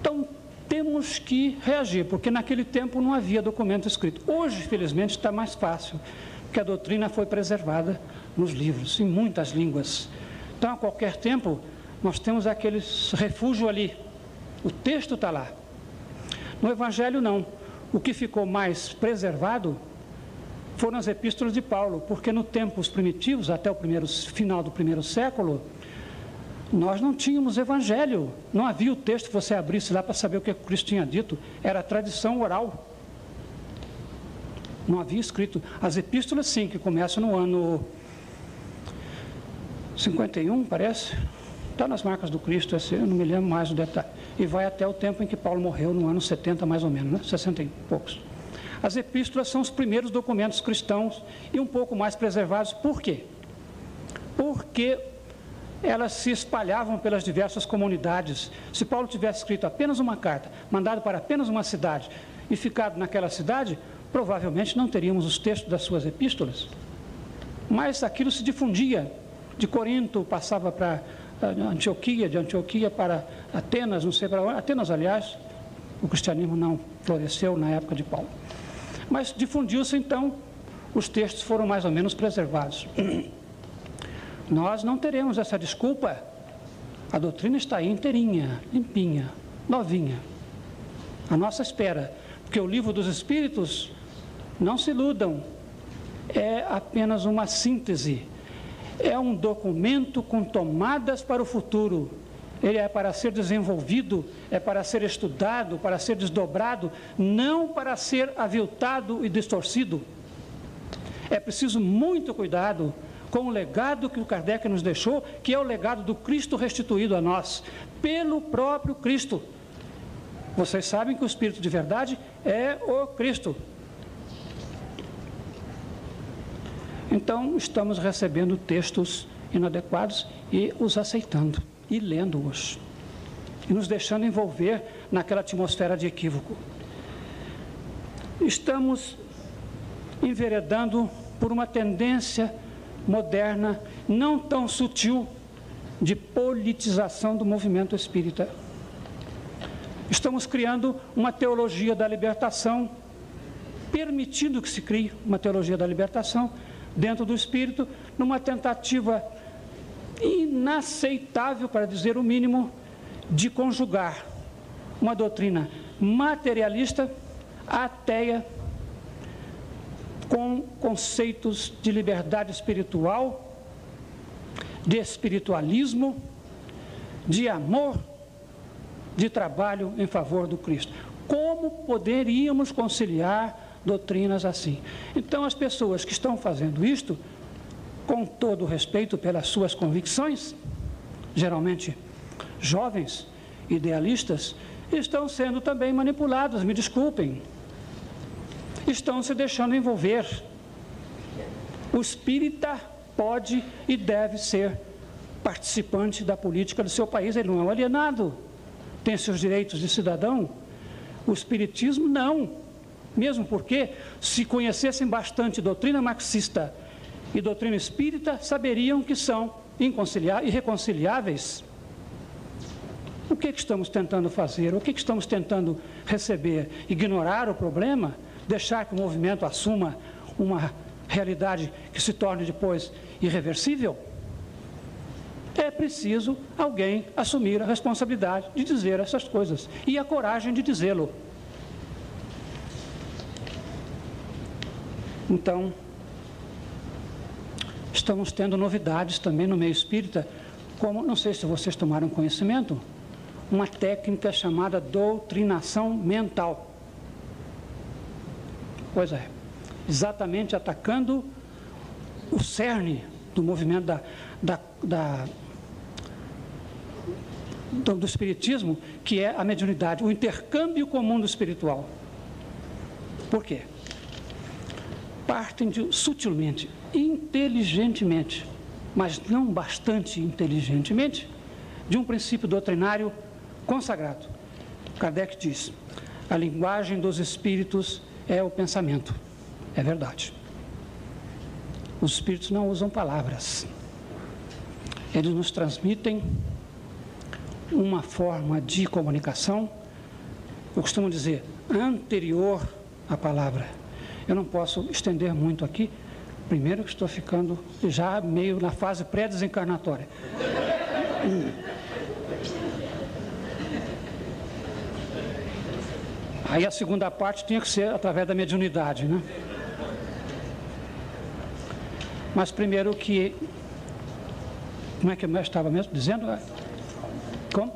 Então, temos que reagir, porque naquele tempo não havia documento escrito. Hoje, felizmente, está mais fácil, porque a doutrina foi preservada nos livros, em muitas línguas. Então, a qualquer tempo, nós temos aquele refúgio ali. O texto está lá. No Evangelho, não. O que ficou mais preservado foram as epístolas de Paulo, porque no tempos primitivos, até o primeiro, final do primeiro século, nós não tínhamos evangelho, não havia o texto que você abrisse lá para saber o que Cristo tinha dito, era tradição oral. Não havia escrito. As epístolas, sim, que começam no ano 51, parece. Está nas marcas do Cristo, eu não me lembro mais o detalhe e vai até o tempo em que Paulo morreu, no ano 70 mais ou menos, né? 60 e poucos. As epístolas são os primeiros documentos cristãos e um pouco mais preservados. Por quê? Porque elas se espalhavam pelas diversas comunidades. Se Paulo tivesse escrito apenas uma carta, mandado para apenas uma cidade e ficado naquela cidade, provavelmente não teríamos os textos das suas epístolas. Mas aquilo se difundia. De Corinto passava para Antioquia, de Antioquia para Atenas, não sei para onde. Atenas, aliás, o cristianismo não floresceu na época de Paulo. Mas difundiu-se então, os textos foram mais ou menos preservados. [CLEARS THROAT] Nós não teremos essa desculpa. A doutrina está aí inteirinha, limpinha, novinha. A nossa espera, porque o livro dos Espíritos, não se iludam, é apenas uma síntese é um documento com tomadas para o futuro. Ele é para ser desenvolvido, é para ser estudado, para ser desdobrado, não para ser aviltado e distorcido. É preciso muito cuidado com o legado que o Kardec nos deixou, que é o legado do Cristo restituído a nós, pelo próprio Cristo. Vocês sabem que o Espírito de verdade é o Cristo. Então, estamos recebendo textos inadequados e os aceitando e lendo-os e nos deixando envolver naquela atmosfera de equívoco. Estamos enveredando por uma tendência moderna, não tão sutil, de politização do movimento espírita. Estamos criando uma teologia da libertação, permitindo que se crie uma teologia da libertação, dentro do espírito, numa tentativa inaceitável, para dizer o mínimo, de conjugar uma doutrina materialista, ateia, com conceitos de liberdade espiritual, de espiritualismo, de amor, de trabalho em favor do Cristo. Como poderíamos conciliar doutrinas assim. Então, as pessoas que estão fazendo isto, com todo respeito pelas suas convicções, geralmente jovens, idealistas, estão sendo também manipuladas, me desculpem. Estão se deixando envolver. O espírita pode e deve ser participante da política do seu país, ele não é um alienado, tem seus direitos de cidadão. O espiritismo não. Mesmo porque, se conhecessem bastante doutrina marxista e doutrina espírita, saberiam que são irreconciliáveis. O que, que estamos tentando fazer? O que, que estamos tentando receber? Ignorar o problema? Deixar que o movimento assuma uma realidade que se torne depois irreversível? É preciso alguém assumir a responsabilidade de dizer essas coisas e a coragem de dizê-lo. Então, estamos tendo novidades também no meio espírita, como, não sei se vocês tomaram conhecimento, uma técnica chamada doutrinação mental. Pois é, exatamente atacando o cerne do movimento da, da, da do, do, Espiritismo, que é a mediunidade, o intercâmbio comum do espiritual. Por quê? Partem de, sutilmente, inteligentemente, mas não bastante inteligentemente, de um princípio doutrinário consagrado. Kardec diz: a linguagem dos espíritos é o pensamento. É verdade. Os espíritos não usam palavras. Eles nos transmitem uma forma de comunicação, eu costumo dizer, anterior à palavra. Eu não posso estender muito aqui, primeiro que estou ficando já meio na fase pré-desencarnatória. Aí a segunda parte tinha que ser através da mediunidade, né? Mas primeiro que. Como é que eu estava mesmo dizendo? Como?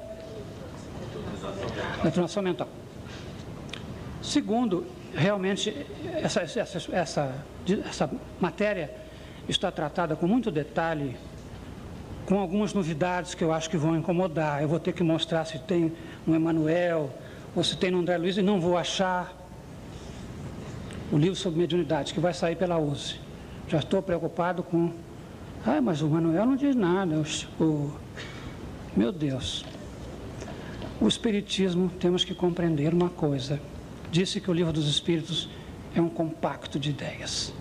Determinação mental. Segundo, realmente, essa, essa, essa, essa matéria está tratada com muito detalhe, com algumas novidades que eu acho que vão incomodar. Eu vou ter que mostrar se tem no Emanuel, ou se tem no André Luiz, e não vou achar o livro sobre mediunidade, que vai sair pela USE. Já estou preocupado com. Ah, mas o Manuel não diz nada. O, meu Deus. O Espiritismo, temos que compreender uma coisa. Disse que o livro dos Espíritos é um compacto de ideias.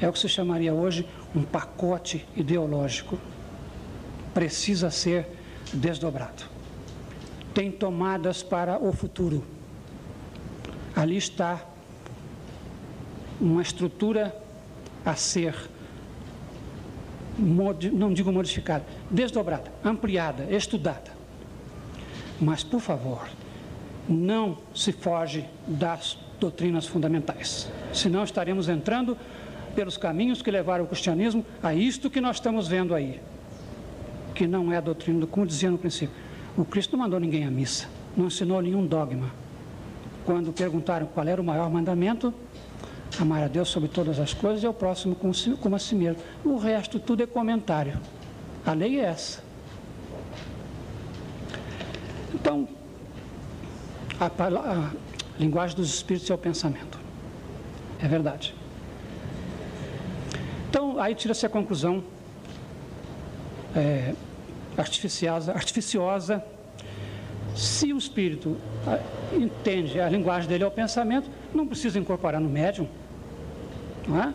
É o que se chamaria hoje um pacote ideológico. Precisa ser desdobrado. Tem tomadas para o futuro. Ali está uma estrutura a ser não digo modificada, desdobrada, ampliada, estudada. Mas, por favor, não se foge das doutrinas fundamentais. Senão estaremos entrando pelos caminhos que levaram o cristianismo a isto que nós estamos vendo aí. Que não é a doutrina, como dizia no princípio. O Cristo não mandou ninguém à missa, não ensinou nenhum dogma. Quando perguntaram qual era o maior mandamento, amar a Deus sobre todas as coisas e ao próximo como a si mesmo. O resto tudo é comentário. A lei é essa. Então, a, a linguagem dos espíritos é o pensamento. É verdade. Então, aí tira-se a conclusão é, artificiosa, artificiosa. Se o espírito entende, a linguagem dele é o pensamento, não precisa incorporar no médium. Não é?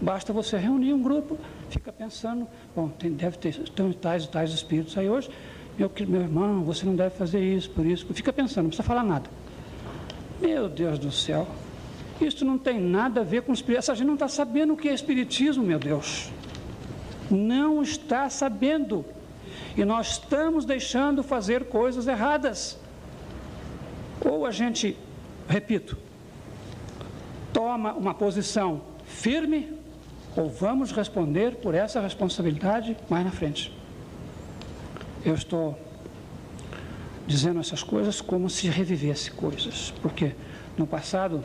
Basta você reunir um grupo, fica pensando, bom, tem, deve ter tem tais e tais espíritos aí hoje, meu, meu irmão, você não deve fazer isso, por isso, fica pensando, não precisa falar nada. Meu Deus do céu, isso não tem nada a ver com espiritismo. Essa gente não está sabendo o que é espiritismo, meu Deus. Não está sabendo. E nós estamos deixando fazer coisas erradas. Ou a gente, repito, toma uma posição firme ou vamos responder por essa responsabilidade mais na frente. Eu estou dizendo essas coisas como se revivesse coisas, porque no passado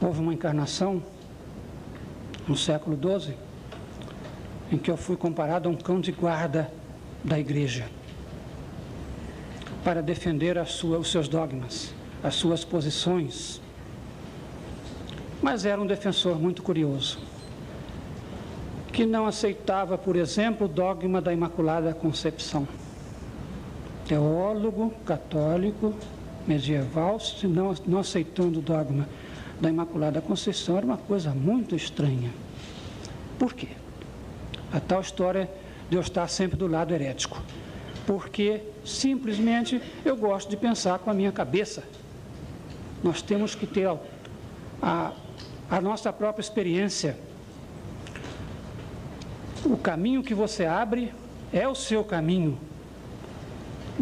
houve uma encarnação no século XII em que eu fui comparado a um cão de guarda da igreja para defender sua, os seus dogmas, as suas posições. Mas era um defensor muito curioso, que não aceitava, por exemplo, o dogma da Imaculada Concepção. Teólogo, católico, medieval, não, não aceitando o dogma da Imaculada Conceição, era uma coisa muito estranha. Por quê? A tal história de eu estar sempre do lado herético. porque simplesmente eu gosto de pensar com a minha cabeça. Nós temos que ter a, a nossa própria experiência. O caminho que você abre é o seu caminho.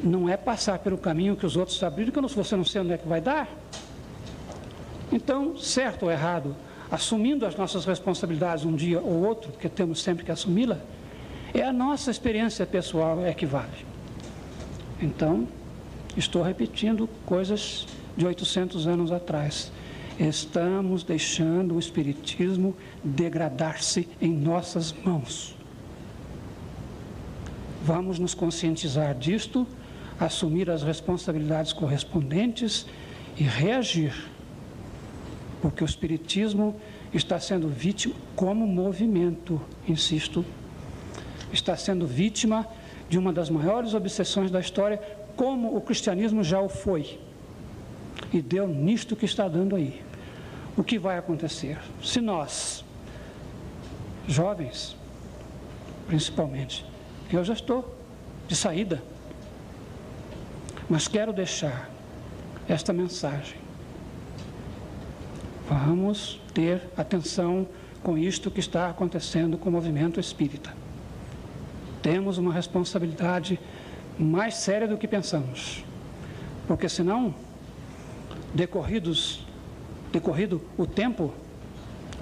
Não é passar pelo caminho que os outros abriram, que você não sei onde é que vai dar. Então, certo ou errado, assumindo as nossas responsabilidades um dia ou outro, porque temos sempre que assumi-la, é a nossa experiência pessoal é que vale. Então, estou repetindo coisas de 800 anos atrás. Estamos deixando o Espiritismo degradar-se em nossas mãos. Vamos nos conscientizar disto, assumir as responsabilidades correspondentes e reagir porque o Espiritismo está sendo vítima, como movimento, insisto, está sendo vítima de uma das maiores obsessões da história, como o cristianismo já o foi. E deu nisto que está dando aí. O que vai acontecer? Se nós, jovens, principalmente, eu já estou de saída, mas quero deixar esta mensagem. Vamos ter atenção com isto que está acontecendo com o movimento espírita. Temos uma responsabilidade mais séria do que pensamos, porque senão, decorridos, decorrido o tempo,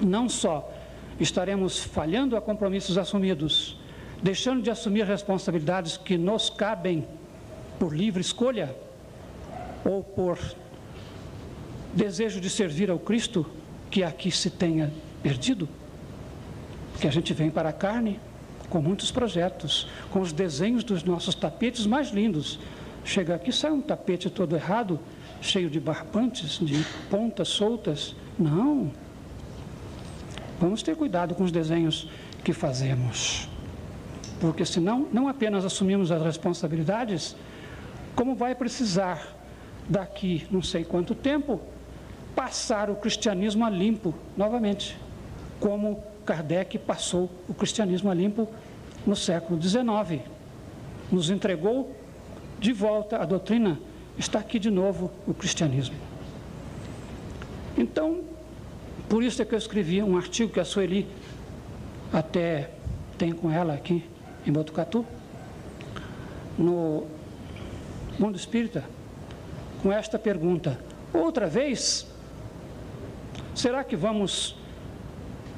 não só estaremos falhando a compromissos assumidos, deixando de assumir responsabilidades que nos cabem por livre escolha ou por desejo de servir ao Cristo que aqui se tenha perdido? Que a gente vem para a carne com muitos projetos, com os desenhos dos nossos tapetes mais lindos. Chega aqui, sai um tapete todo errado, cheio de barbantes, de pontas soltas. Não. Vamos ter cuidado com os desenhos que fazemos. Porque senão, não apenas assumimos as responsabilidades, como vai precisar daqui não sei quanto tempo passar o cristianismo a limpo novamente, como Kardec passou o cristianismo a limpo no século XIX. Nos entregou de volta a doutrina, está aqui de novo o cristianismo. Então, por isso é que eu escrevi um artigo que a Sueli até tem com ela aqui em Botucatu, no Mundo Espírita, com esta pergunta: outra vez Será que vamos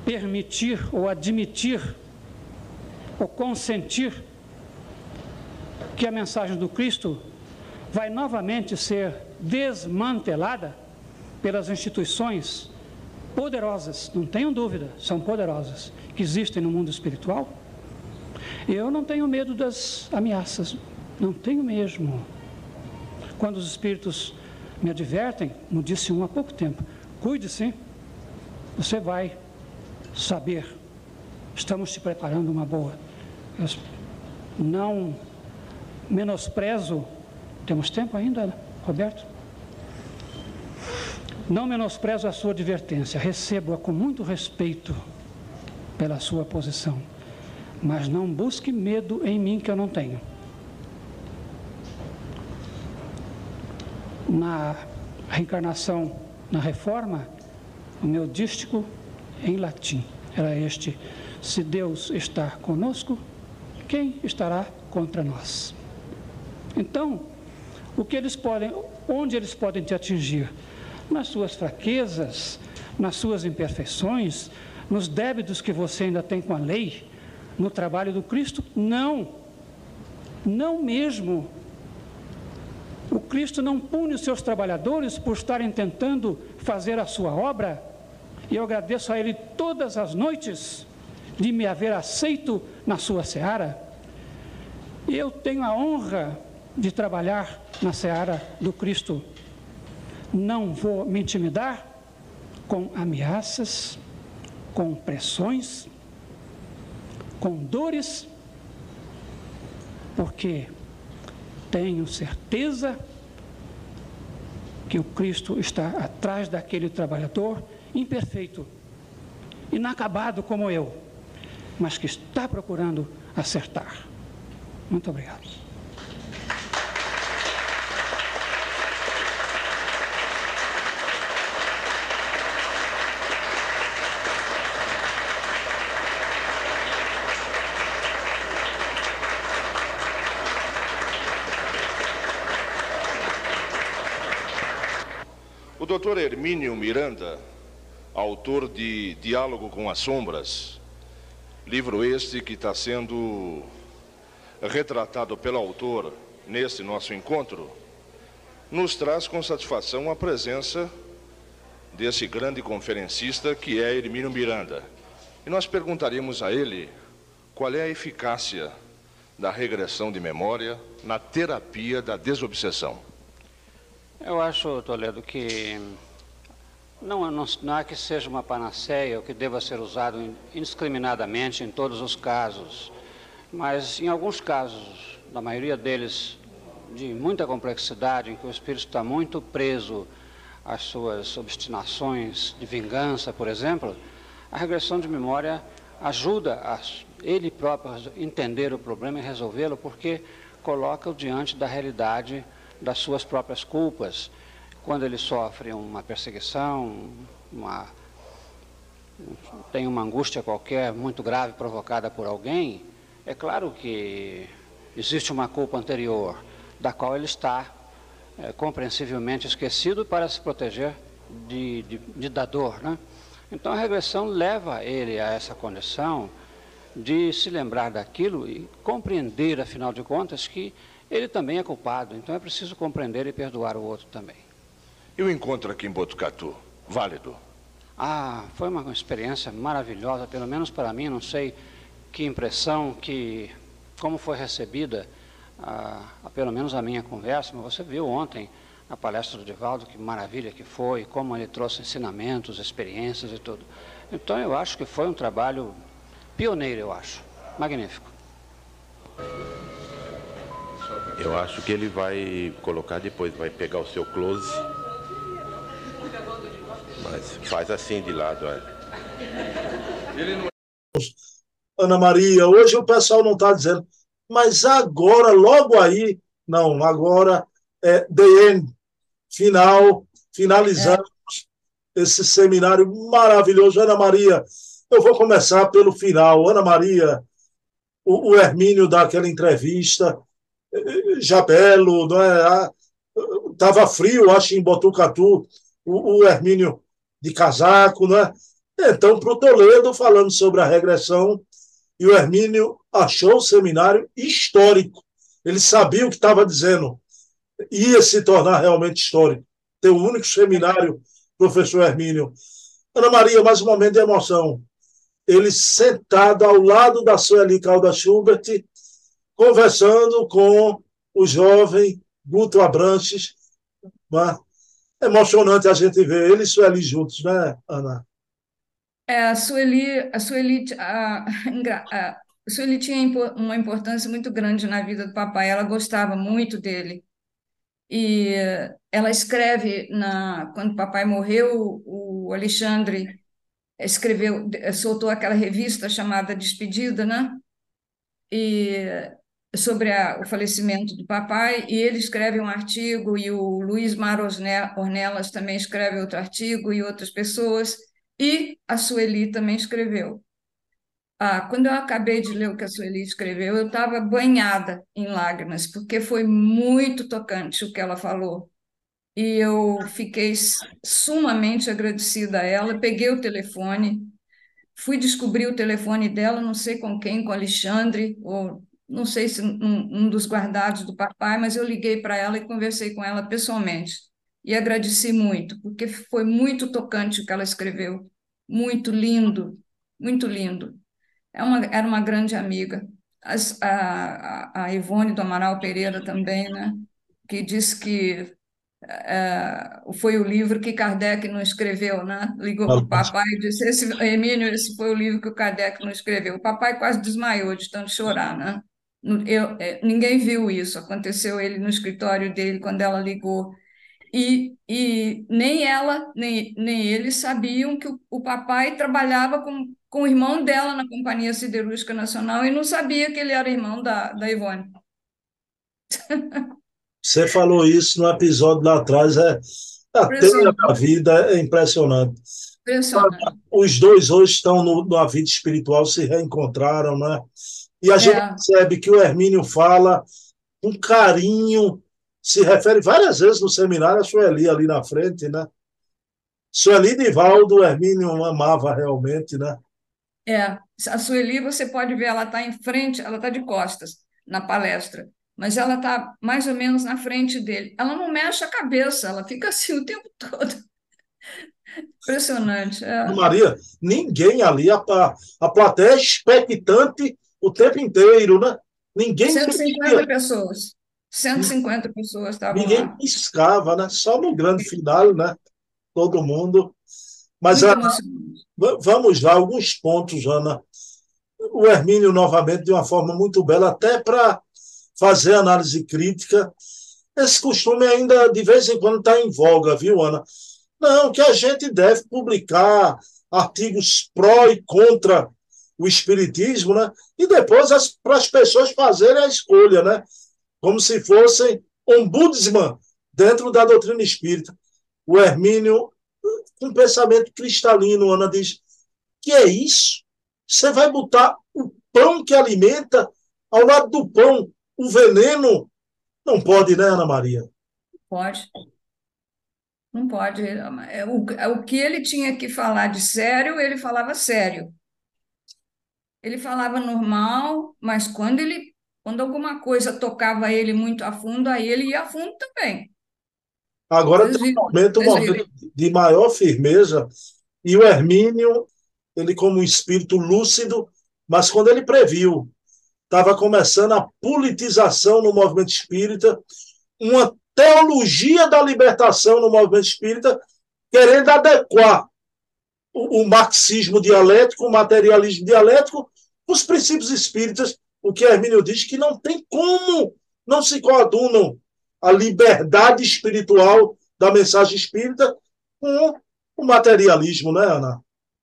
permitir ou admitir ou consentir que a mensagem do Cristo vai novamente ser desmantelada pelas instituições poderosas, não tenham dúvida, são poderosas, que existem no mundo espiritual? Eu não tenho medo das ameaças, não tenho mesmo. Quando os espíritos me advertem, como disse um há pouco tempo, cuide-se você vai saber. Estamos te preparando uma boa. Eu não menosprezo. Temos tempo ainda, Roberto? Não menosprezo a sua advertência, recebo-a com muito respeito pela sua posição, mas não busque medo em mim que eu não tenho. Na reencarnação, na reforma, o meu dístico em latim era este: Se Deus está conosco, quem estará contra nós? Então, o que eles podem, onde eles podem te atingir? Nas suas fraquezas, nas suas imperfeições, nos débitos que você ainda tem com a lei, no trabalho do Cristo? Não. Não mesmo. O Cristo não pune os seus trabalhadores por estarem tentando fazer a sua obra, e eu agradeço a Ele todas as noites de me haver aceito na sua seara. Eu tenho a honra de trabalhar na seara do Cristo. Não vou me intimidar com ameaças, com pressões, com dores, porque tenho certeza que o Cristo está atrás daquele trabalhador imperfeito, inacabado como eu, mas que está procurando acertar. Muito obrigado. O doutor Hermínio Miranda, autor de Diálogo com as Sombras, livro este que está sendo retratado pelo autor neste nosso encontro, nos traz com satisfação a presença desse grande conferencista que é Hermínio Miranda. E nós perguntaríamos a ele qual é a eficácia da regressão de memória na terapia da desobsessão. Eu acho, Toledo, que não, não, não é que seja uma panaceia ou que deva ser usado indiscriminadamente em todos os casos, mas em alguns casos, na maioria deles de muita complexidade, em que o espírito está muito preso às suas obstinações de vingança, por exemplo, a regressão de memória ajuda a ele próprio a entender o problema e resolvê-lo, porque coloca-o diante da realidade das suas próprias culpas. Quando ele sofre uma perseguição, uma, tem uma angústia qualquer muito grave provocada por alguém, é claro que existe uma culpa anterior, da qual ele está é, compreensivelmente esquecido para se proteger de, de, de da dor. Né? Então a regressão leva ele a essa condição de se lembrar daquilo e compreender, afinal de contas, que ele também é culpado. Então é preciso compreender e perdoar o outro também. E o encontro aqui em Botucatu? Válido? Ah, foi uma experiência maravilhosa, pelo menos para mim, não sei que impressão, que como foi recebida, ah, pelo menos a minha conversa, mas você viu ontem a palestra do Divaldo, que maravilha que foi, como ele trouxe ensinamentos, experiências e tudo. Então eu acho que foi um trabalho pioneiro, eu acho. Magnífico. Eu acho que ele vai colocar depois, vai pegar o seu close. Mas faz assim de lado, é. Ana Maria, hoje o pessoal não está dizendo, mas agora, logo aí, não, agora é the end, final, finalizamos é. esse seminário maravilhoso. Ana Maria, eu vou começar pelo final. Ana Maria, o, o Hermínio dá aquela entrevista, Jabelo, não é? Estava frio, acho, em Botucatu, o, o Hermínio de casaco, não é? Então, para o Toledo, falando sobre a regressão, e o Hermínio achou o seminário histórico. Ele sabia o que estava dizendo. Ia se tornar realmente histórico. Ter o único seminário, professor Hermínio. Ana Maria, mais um momento de emoção. Ele sentado ao lado da Sueli Calda Schubert, conversando com o jovem Guto Abranches. Né? Emocionante a gente ver ele e Sueli juntos, né, Ana? É, a Sueli, a Sueli, a, a Sueli tinha uma importância muito grande na vida do papai, ela gostava muito dele. E ela escreve, na, quando o papai morreu, o Alexandre escreveu, soltou aquela revista chamada Despedida, né? E sobre a, o falecimento do papai, e ele escreve um artigo, e o Luiz Mar Ornelas também escreve outro artigo, e outras pessoas, e a Sueli também escreveu. Ah, quando eu acabei de ler o que a Sueli escreveu, eu estava banhada em lágrimas, porque foi muito tocante o que ela falou. E eu fiquei sumamente agradecida a ela. Peguei o telefone, fui descobrir o telefone dela, não sei com quem, com Alexandre, ou não sei se um, um dos guardados do papai, mas eu liguei para ela e conversei com ela pessoalmente. E agradeci muito, porque foi muito tocante o que ela escreveu. Muito lindo, muito lindo. É uma, era uma grande amiga. As, a, a Ivone do Amaral Pereira também, né? que disse que é, foi o livro que Kardec não escreveu, né? Ligou para o papai e disse: esse, Emílio, esse foi o livro que o Kardec não escreveu. O papai quase desmaiou de tanto chorar, né? Eu, é, ninguém viu isso, aconteceu ele no escritório dele quando ela ligou. E, e nem ela, nem, nem ele sabiam que o, o papai trabalhava com, com o irmão dela na Companhia Siderúrgica Nacional e não sabia que ele era irmão da, da Ivone. Você falou isso no episódio lá atrás, é a teia da vida é impressionante. impressionante. Os dois hoje estão no, numa vida espiritual, se reencontraram, né? E a é. gente percebe que o Hermínio fala com carinho, se refere várias vezes no seminário a Sueli ali na frente, né? Sueli Divaldo, o Hermínio amava realmente, né? É, a Sueli, você pode ver, ela está em frente, ela está de costas na palestra, mas ela está mais ou menos na frente dele. Ela não mexe a cabeça, ela fica assim o tempo todo. Impressionante. É. Maria, ninguém ali, a, a plateia é expectante o tempo inteiro, né? Ninguém 150 pessoas. 150 pessoas estavam Ninguém lá. piscava, né? Só no grande final, né? Todo mundo. Mas Ana, vamos lá, alguns pontos, Ana. O Hermínio, novamente, de uma forma muito bela, até para fazer análise crítica. Esse costume ainda, de vez em quando, está em voga, viu, Ana? Não, que a gente deve publicar artigos pró e contra o espiritismo, né? E depois para as pessoas fazerem a escolha, né? Como se fossem ombudsman dentro da doutrina espírita. O Hermínio, com um pensamento cristalino, Ana diz: que é isso? Você vai botar o pão que alimenta ao lado do pão, o veneno? Não pode, né, Ana Maria? Pode. Não pode. É, o, é, o que ele tinha que falar de sério, ele falava sério. Ele falava normal, mas quando ele, quando alguma coisa tocava ele muito a fundo, aí ele ia a fundo também. Agora tem um momento, um momento de maior firmeza, e o Hermínio, ele como um espírito lúcido, mas quando ele previu, estava começando a politização no movimento espírita, uma teologia da libertação no movimento espírita, querendo adequar o, o marxismo dialético, o materialismo dialético, os princípios espíritas, o que Hermínio diz que não tem como não se coadunam a liberdade espiritual da mensagem espírita com o materialismo, né, Ana?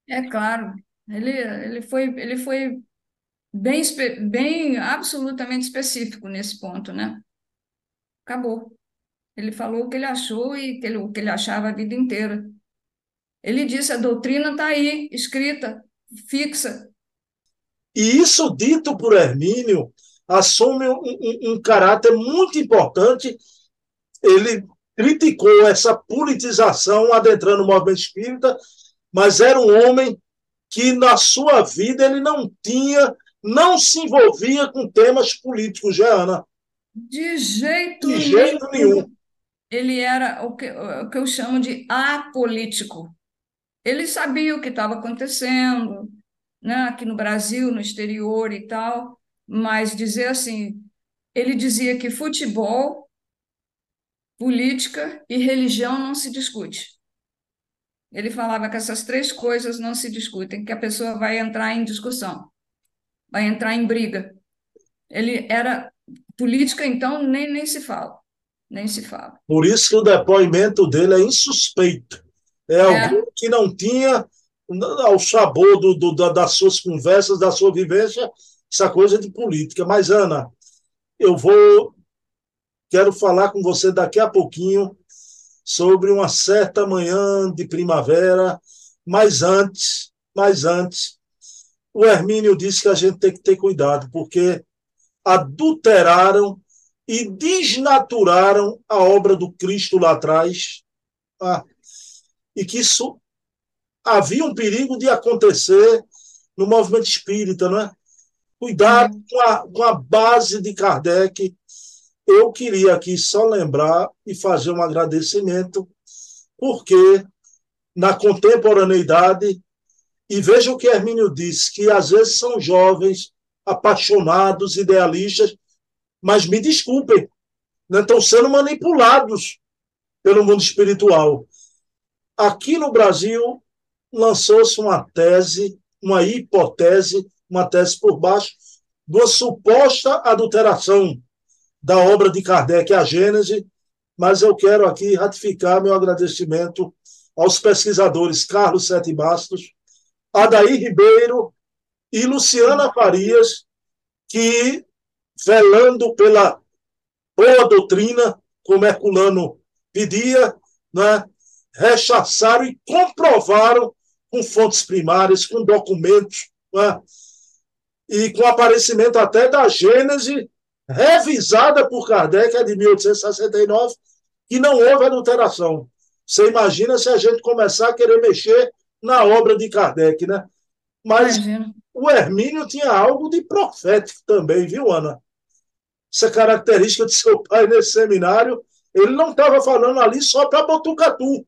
É claro. Ele, ele, foi, ele foi bem, bem absolutamente específico nesse ponto, né? Acabou. Ele falou o que ele achou e que ele, o que ele achava a vida inteira. Ele disse: a doutrina está aí, escrita, fixa. E isso, dito por Hermínio, assume um, um, um caráter muito importante. Ele criticou essa politização adentrando o movimento espírita, mas era um homem que, na sua vida, ele não tinha, não se envolvia com temas políticos, Jeana. De jeito, de jeito nenhum. nenhum ele era o que, o que eu chamo de apolítico. Ele sabia o que estava acontecendo, né, aqui no Brasil, no exterior e tal, mas dizer assim, ele dizia que futebol, política e religião não se discute. Ele falava que essas três coisas não se discutem, que a pessoa vai entrar em discussão, vai entrar em briga. Ele era política, então nem, nem se fala nem se fala. Por isso que o depoimento dele é insuspeito. É, é. alguém que não tinha, ao sabor do, do, das suas conversas, da sua vivência, essa coisa de política. Mas, Ana, eu vou. Quero falar com você daqui a pouquinho sobre uma certa manhã de primavera, mas antes, mas antes, o Hermínio disse que a gente tem que ter cuidado, porque adulteraram e desnaturaram a obra do Cristo lá atrás. Ah, e que isso havia um perigo de acontecer no movimento espírita, não é? Cuidado com a, com a base de Kardec. Eu queria aqui só lembrar e fazer um agradecimento, porque na contemporaneidade, e veja o que Hermínio disse, que às vezes são jovens, apaixonados, idealistas, mas me desculpem, né, estão sendo manipulados pelo mundo espiritual. Aqui no Brasil, lançou-se uma tese, uma hipótese, uma tese por baixo, de uma suposta adulteração da obra de Kardec, a Gênese, mas eu quero aqui ratificar meu agradecimento aos pesquisadores Carlos Sete Bastos, Adair Ribeiro e Luciana Farias, que velando pela boa doutrina, como Herculano pedia, né? rechaçaram e comprovaram com fontes primárias, com documentos, né? e com aparecimento até da Gênese, revisada por Kardec, é de 1869, que não houve adulteração. Você imagina se a gente começar a querer mexer na obra de Kardec, né? Mas Imagina. o Hermínio tinha algo de profético também, viu, Ana? Essa característica de seu pai nesse seminário, ele não estava falando ali só para Botucatu.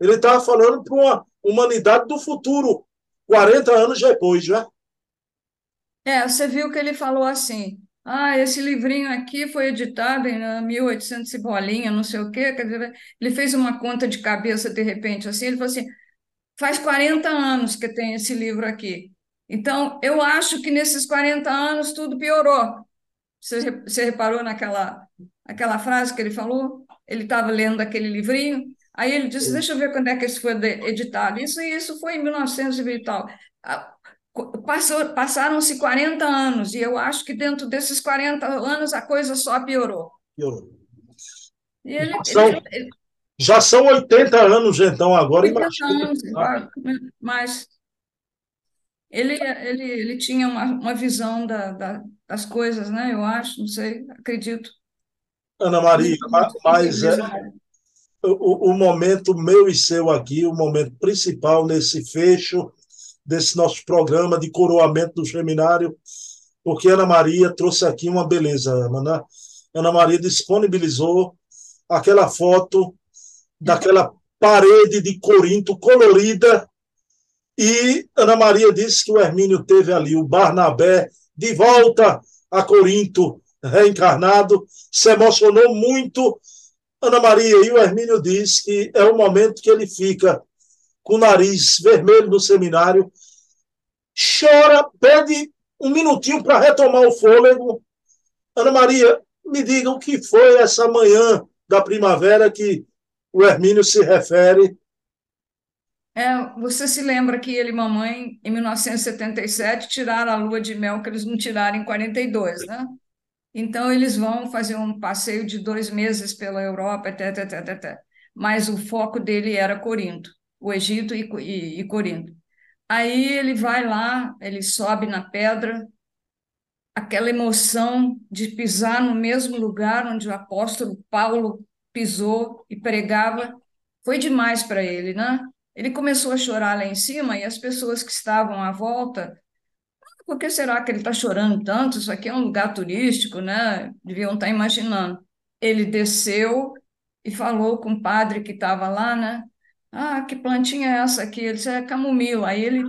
Ele estava falando para uma humanidade do futuro, 40 anos depois, já. É, você viu que ele falou assim: ah, esse livrinho aqui foi editado em 1800 e bolinha, não sei o quê. Quer dizer, ele fez uma conta de cabeça de repente, assim, ele falou assim: faz 40 anos que tem esse livro aqui. Então, eu acho que nesses 40 anos tudo piorou. Você, você reparou naquela aquela frase que ele falou? Ele estava lendo aquele livrinho, aí ele disse: Deixa eu ver quando é que isso foi editado. Isso isso foi em 1900 e tal. Passaram-se 40 anos, e eu acho que dentro desses 40 anos a coisa só piorou. Piorou. Ele, já, são, ele, já são 80 anos, então, agora 80 anos, mas ele, ele, ele tinha uma, uma visão da, da, das coisas, né? Eu acho, não sei, acredito. Ana Maria, mas é, o, o momento meu e seu aqui, o momento principal nesse fecho desse nosso programa de coroamento do seminário, porque Ana Maria trouxe aqui uma beleza, Ana. Né? Ana Maria disponibilizou aquela foto daquela parede de Corinto colorida e Ana Maria disse que o Hermínio teve ali o Barnabé de volta a Corinto, reencarnado, se emocionou muito. Ana Maria e o Hermínio diz que é o momento que ele fica com o nariz vermelho no seminário, chora, pede um minutinho para retomar o fôlego. Ana Maria, me diga o que foi essa manhã da primavera que o Hermínio se refere. É, você se lembra que ele e mamãe, em 1977, tiraram a lua de mel que eles não tiraram em 42, né? Então, eles vão fazer um passeio de dois meses pela Europa, até, até, até, até. mas o foco dele era Corinto o Egito e, e, e Corinto. Aí ele vai lá, ele sobe na pedra, aquela emoção de pisar no mesmo lugar onde o apóstolo Paulo pisou e pregava, foi demais para ele, né? Ele começou a chorar lá em cima e as pessoas que estavam à volta, por que será que ele está chorando tanto? Isso aqui é um lugar turístico, né? Deviam estar tá imaginando. Ele desceu e falou com o padre que estava lá, né? Ah, que plantinha é essa aqui? Ele disse, é camomila. Aí ele,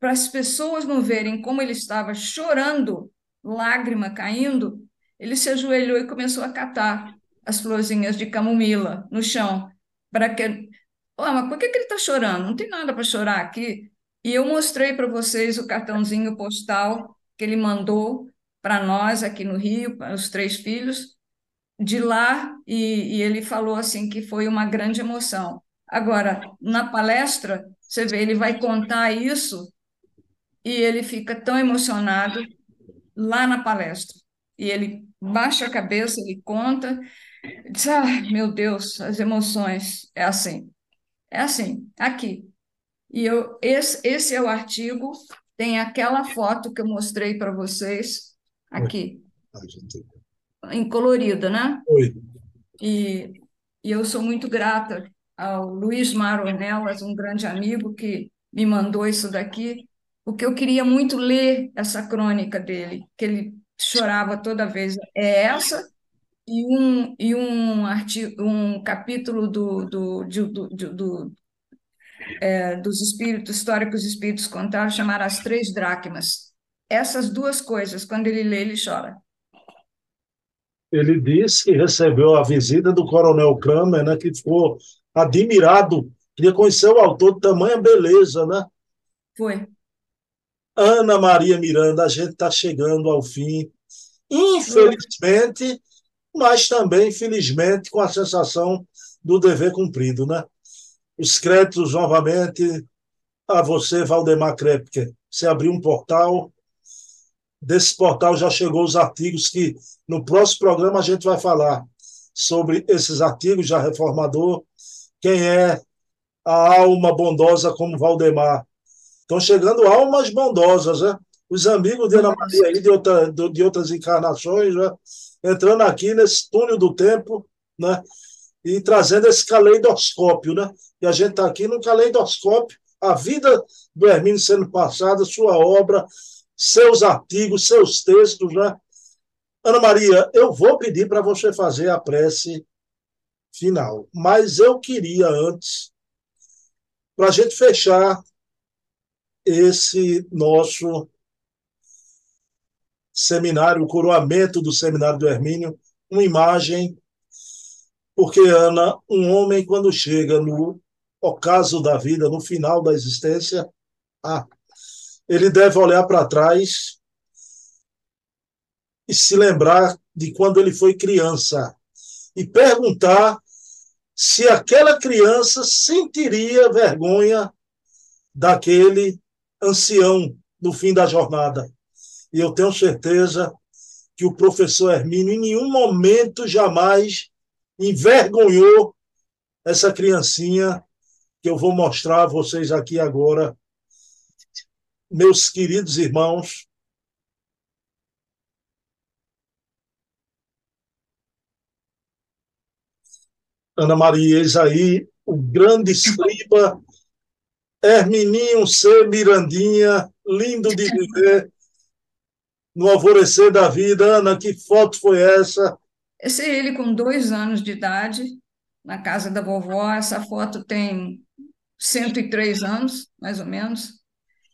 para as pessoas não verem como ele estava chorando, lágrima caindo, ele se ajoelhou e começou a catar as florzinhas de camomila no chão. Para que. Oh, mas por que, que ele está chorando? Não tem nada para chorar aqui. E eu mostrei para vocês o cartãozinho postal que ele mandou para nós aqui no Rio, para os três filhos, de lá, e, e ele falou assim que foi uma grande emoção. Agora, na palestra, você vê, ele vai contar isso e ele fica tão emocionado lá na palestra. E ele baixa a cabeça, ele conta, diz: Ah, meu Deus, as emoções. É assim. É assim, aqui. E eu, esse, esse é o artigo, tem aquela foto que eu mostrei para vocês aqui. Em colorida, né? Oi. E, e eu sou muito grata ao Luiz Mar Ornelas, um grande amigo que me mandou isso daqui, porque eu queria muito ler essa crônica dele, que ele chorava toda vez. É essa e um, e um, artigo, um capítulo do, do, do, do, do é, dos espíritos, históricos espíritos contaram, chamar As Três Dracmas. Essas duas coisas, quando ele lê, ele chora. Ele disse que recebeu a visita do Coronel Kramer, né, que ficou admirado, queria conhecer o autor de tamanha beleza, né? Foi. Ana Maria Miranda, a gente está chegando ao fim, infelizmente, mas também, felizmente, com a sensação do dever cumprido, né? Os créditos, novamente, a você, Valdemar Krepke. Você abriu um portal, desse portal já chegou os artigos que no próximo programa a gente vai falar sobre esses artigos já reformador quem é a alma bondosa como Valdemar. Estão chegando almas bondosas, né? Os amigos de Ana Maria aí, de, outra, de outras encarnações, né? entrando aqui nesse túnel do tempo, né? e trazendo esse caleidoscópio, né? E a gente está aqui no caleidoscópio, a vida do Hermínio sendo passada, sua obra, seus artigos, seus textos, né? Ana Maria, eu vou pedir para você fazer a prece final, mas eu queria antes, para a gente fechar esse nosso seminário, o coroamento do seminário do Hermínio, uma imagem porque, Ana, um homem, quando chega no ocaso da vida, no final da existência, ah, ele deve olhar para trás e se lembrar de quando ele foi criança e perguntar se aquela criança sentiria vergonha daquele ancião no fim da jornada. E eu tenho certeza que o professor Hermínio em nenhum momento jamais envergonhou essa criancinha que eu vou mostrar a vocês aqui agora. Meus queridos irmãos, Ana Maria, eis aí o grande escriba, Hermininho C. Mirandinha, lindo de viver, no alvorecer da vida. Ana, que foto foi essa? Esse é ele com dois anos de idade, na casa da vovó. Essa foto tem 103 anos, mais ou menos.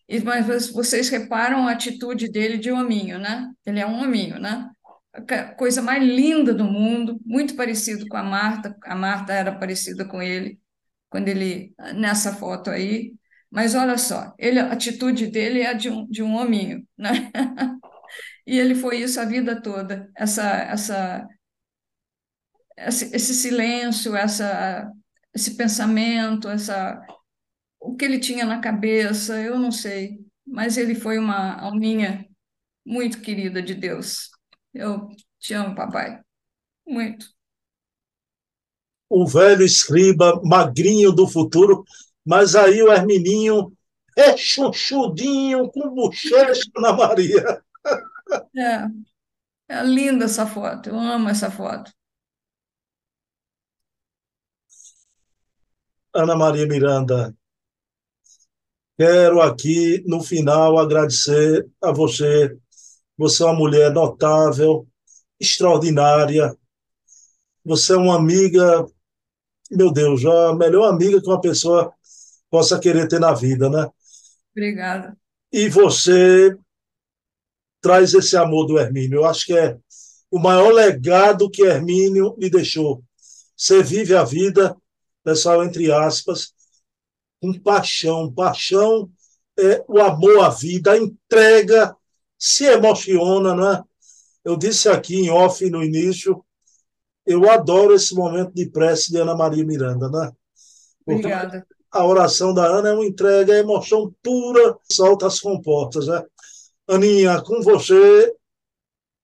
E, mas vocês reparam a atitude dele de hominho, né? Ele é um hominho, né? A coisa mais linda do mundo, muito parecido com a Marta. A Marta era parecida com ele quando ele nessa foto aí. Mas olha só, ele, a atitude dele é de um, de um hominho, né? [LAUGHS] E ele foi isso a vida toda, essa, essa esse, esse silêncio, essa, esse pensamento, essa, o que ele tinha na cabeça, eu não sei, mas ele foi uma alminha muito querida de Deus. Eu te amo, papai, muito. O velho escriba, magrinho do futuro, mas aí o Hermininho é chuchudinho, com bochecha na Maria. [LAUGHS] É, é linda essa foto, eu amo essa foto. Ana Maria Miranda, quero aqui, no final, agradecer a você. Você é uma mulher notável, extraordinária. Você é uma amiga, meu Deus, a melhor amiga que uma pessoa possa querer ter na vida, né? Obrigada. E você traz esse amor do Hermínio. Eu acho que é o maior legado que Hermínio lhe deixou. Você vive a vida pessoal, entre aspas, com paixão. Paixão é o amor à vida, a entrega, se emociona, né? Eu disse aqui em off no início, eu adoro esse momento de prece de Ana Maria Miranda, né? Porque Obrigada. A oração da Ana é uma entrega, é emoção pura, solta as comportas, né? Aninha, com você,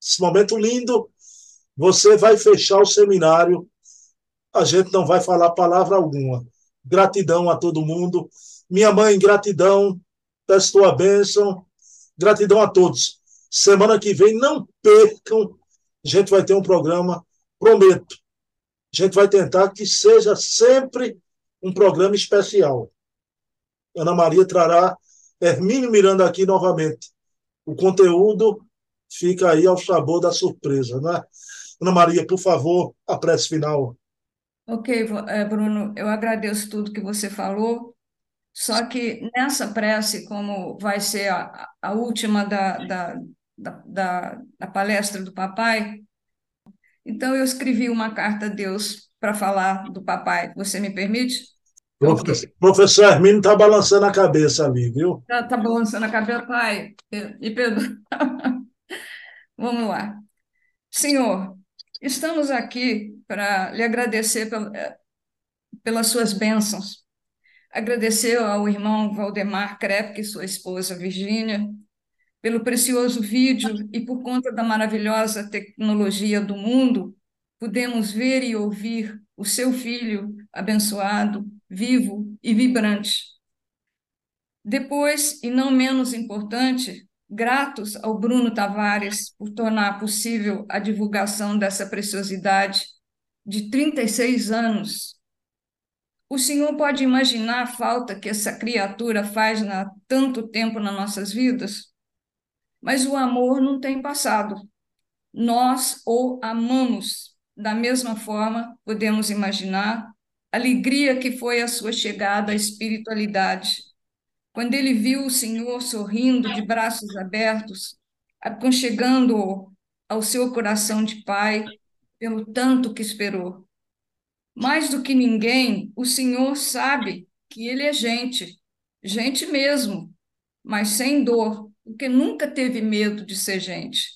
esse momento lindo, você vai fechar o seminário a gente não vai falar palavra alguma. Gratidão a todo mundo. Minha mãe, gratidão. Peço tua bênção. Gratidão a todos. Semana que vem, não percam. A gente vai ter um programa, prometo. A gente vai tentar que seja sempre um programa especial. Ana Maria trará Hermínio Miranda aqui novamente. O conteúdo fica aí ao sabor da surpresa, né? Ana Maria, por favor, a prece final. Ok, eh, Bruno, eu agradeço tudo que você falou, só que nessa prece, como vai ser a, a última da, da, da, da, palestra do papai, então eu escrevi uma carta a Deus para falar do papai. Você me permite? Professor, professor Hermínio está balançando a cabeça ali, viu? Está tá balançando a cabeça, pai. E Pedro. [LAUGHS] Vamos lá. Senhor, Estamos aqui para lhe agradecer eh, pelas suas bênçãos. Agradecer ao irmão Valdemar Krepke e sua esposa Virgínia, pelo precioso vídeo e por conta da maravilhosa tecnologia do mundo, pudemos ver e ouvir o seu filho abençoado, vivo e vibrante. Depois, e não menos importante, gratos ao Bruno Tavares por tornar possível a divulgação dessa preciosidade de 36 anos. O senhor pode imaginar a falta que essa criatura faz há tanto tempo nas nossas vidas? Mas o amor não tem passado. Nós o amamos. Da mesma forma, podemos imaginar a alegria que foi a sua chegada à espiritualidade. Quando ele viu o Senhor sorrindo, de braços abertos, aconchegando-o ao seu coração de pai, pelo tanto que esperou. Mais do que ninguém, o Senhor sabe que ele é gente, gente mesmo, mas sem dor, porque nunca teve medo de ser gente.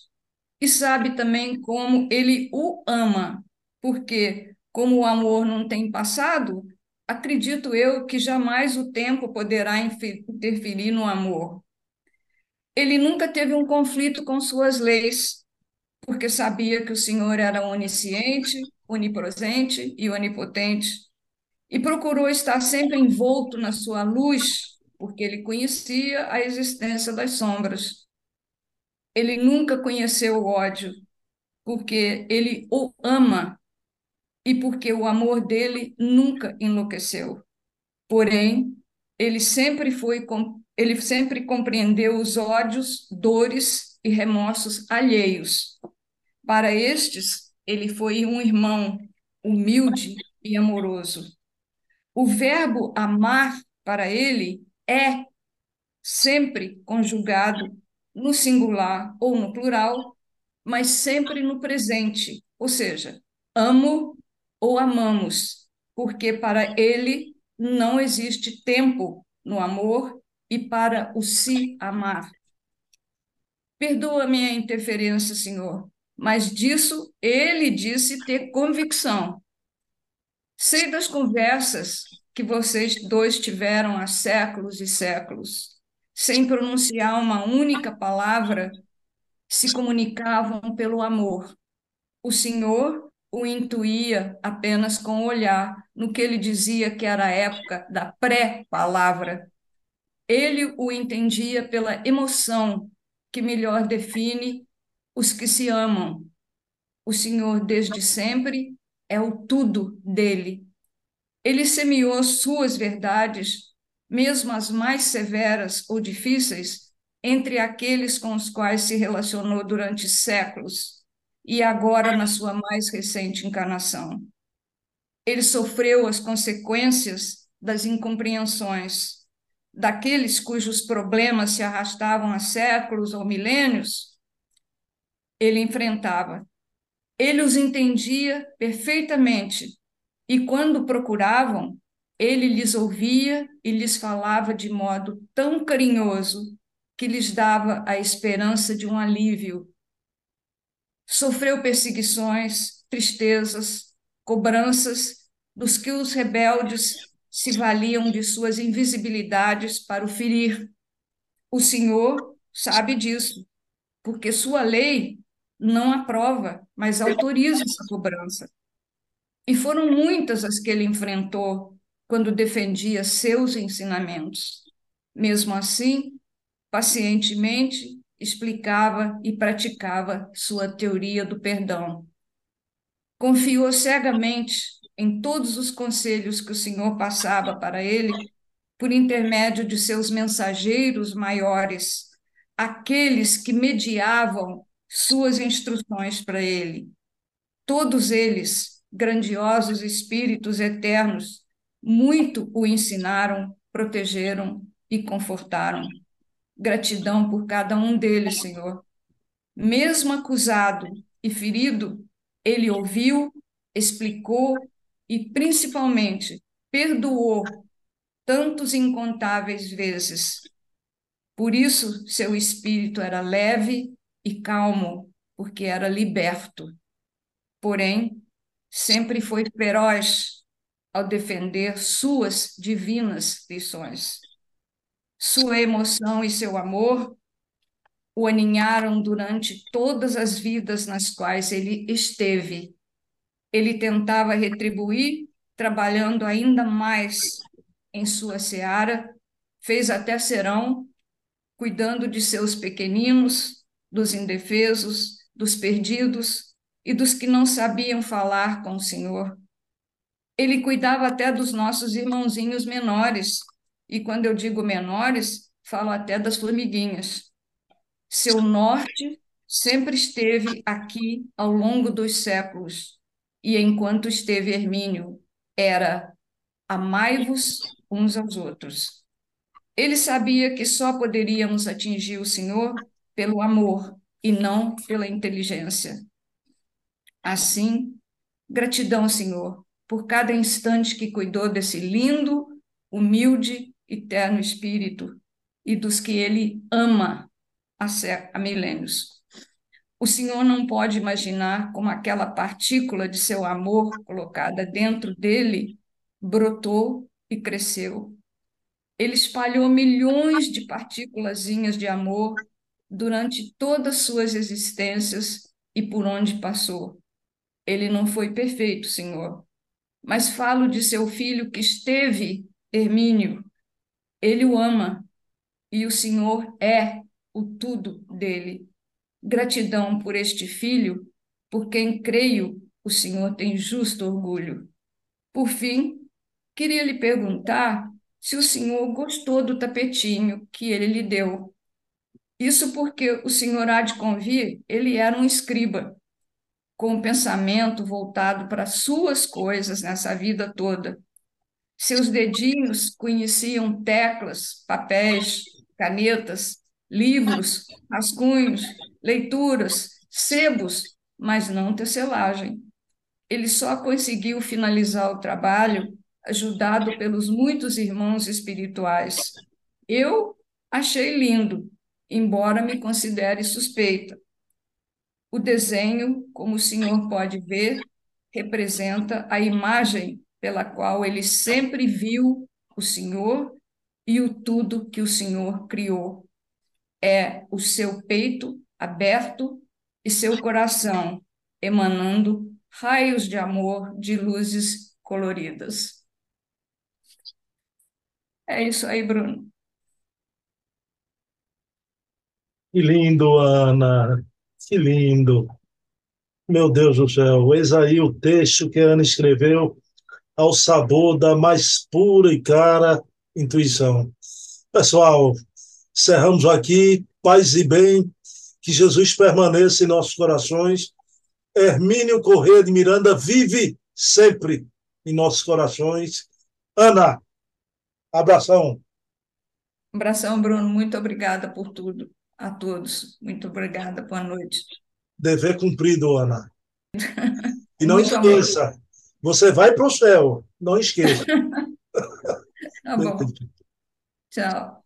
E sabe também como ele o ama, porque, como o amor não tem passado, acredito eu que jamais o tempo poderá interferir no amor. Ele nunca teve um conflito com suas leis, porque sabia que o Senhor era onisciente, onipresente e onipotente, e procurou estar sempre envolto na sua luz, porque ele conhecia a existência das sombras. Ele nunca conheceu o ódio, porque ele o ama e porque o amor dele nunca enlouqueceu. Porém, ele sempre foi ele sempre compreendeu os ódios, dores e remorsos alheios. Para estes, ele foi um irmão humilde e amoroso. O verbo amar para ele é sempre conjugado no singular ou no plural, mas sempre no presente, ou seja, amo ou amamos, porque para ele não existe tempo no amor e para o se amar. Perdoa minha interferência, Senhor, mas disso ele disse ter convicção. Sei das conversas que vocês dois tiveram há séculos e séculos, sem pronunciar uma única palavra, se comunicavam pelo amor. O Senhor o intuía apenas com o olhar, no que ele dizia que era a época da pré-palavra. Ele o entendia pela emoção, que melhor define os que se amam. O Senhor, desde sempre, é o tudo dele. Ele semeou suas verdades, mesmo as mais severas ou difíceis, entre aqueles com os quais se relacionou durante séculos e agora na sua mais recente encarnação. Ele sofreu as consequências das incompreensões daqueles cujos problemas se arrastavam há séculos ou milênios. Ele enfrentava. Ele os entendia perfeitamente e quando procuravam, ele lhes ouvia e lhes falava de modo tão carinhoso que lhes dava a esperança de um alívio sofreu perseguições, tristezas, cobranças dos que os rebeldes se valiam de suas invisibilidades para o ferir. O Senhor sabe disso, porque sua lei não aprova, mas autoriza essa cobrança. E foram muitas as que ele enfrentou quando defendia seus ensinamentos. Mesmo assim, pacientemente explicava e praticava sua teoria do perdão. Confiou cegamente em todos os conselhos que o Senhor passava para ele por intermédio de seus mensageiros maiores, aqueles que mediavam suas instruções para ele. Todos eles, grandiosos espíritos eternos, muito o ensinaram, protegeram e confortaram. Gratidão por cada um deles, Senhor. Mesmo acusado e ferido, ele ouviu, explicou e, principalmente, perdoou tantos incontáveis vezes. Por isso, seu espírito era leve e calmo, porque era liberto. Porém, sempre foi feroz ao defender suas divinas lições. Sua emoção e seu amor o aninharam durante todas as vidas nas quais ele esteve. Ele tentava retribuir, trabalhando ainda mais em sua seara, fez até serão, cuidando de seus pequeninos, dos indefesos, dos perdidos, e dos que não sabiam falar com o Senhor. Ele cuidava até dos nossos irmãozinhos menores, e quando eu digo menores, falo até das formiguinhas. Seu norte sempre esteve aqui ao longo dos séculos, e enquanto esteve Hermínio, era amai-vos uns aos outros. Ele sabia que só poderíamos atingir o Senhor pelo amor e não pela inteligência. Assim, gratidão, Senhor, por cada instante que cuidou desse lindo, humilde e terno espírito e dos que ele ama há milênios. O Senhor não pode imaginar como aquela partícula de seu amor colocada dentro dele brotou e cresceu. Ele espalhou milhões de partículazinhas de amor durante todas suas existências e por onde passou. Ele não foi perfeito, Senhor, mas falo de seu filho que esteve, Hermínio. Ele o ama e o Senhor é o tudo dele. Gratidão por este filho, por quem creio o Senhor tem justo orgulho. Por fim, queria lhe perguntar se o Senhor gostou do tapetinho que ele lhe deu. Isso porque o Senhor há de convir, ele era um escriba, com o pensamento voltado para suas coisas nessa vida toda. Seus dedinhos conheciam teclas, papéis, canetas, livros, rascunhos, leituras, sebos, mas não tecelagem. Ele só conseguiu finalizar o trabalho ajudado pelos muitos irmãos espirituais. Eu achei lindo, embora me considere suspeita. O desenho, como o senhor pode ver, representa a imagem pela qual ele sempre viu o Senhor e o tudo que o Senhor criou. É o seu peito aberto e seu coração emanando raios de amor de luzes coloridas. É isso aí, Bruno. Que lindo, Ana. Que lindo. Meu Deus do céu. Eis aí o texto que a Ana escreveu ao sabor da mais pura e cara intuição. Pessoal, cerramos aqui. Paz e bem. Que Jesus permaneça em nossos corações. Hermínio Corrêa de Miranda vive sempre em nossos corações. Ana, abração. Abração, Bruno. Muito obrigada por tudo a todos. Muito obrigada, boa noite. Dever cumprido, Ana. E não [LAUGHS] Muito esqueça, amor. você vai para o céu, não esqueça. [LAUGHS] tá bom. Tchau. [LAUGHS]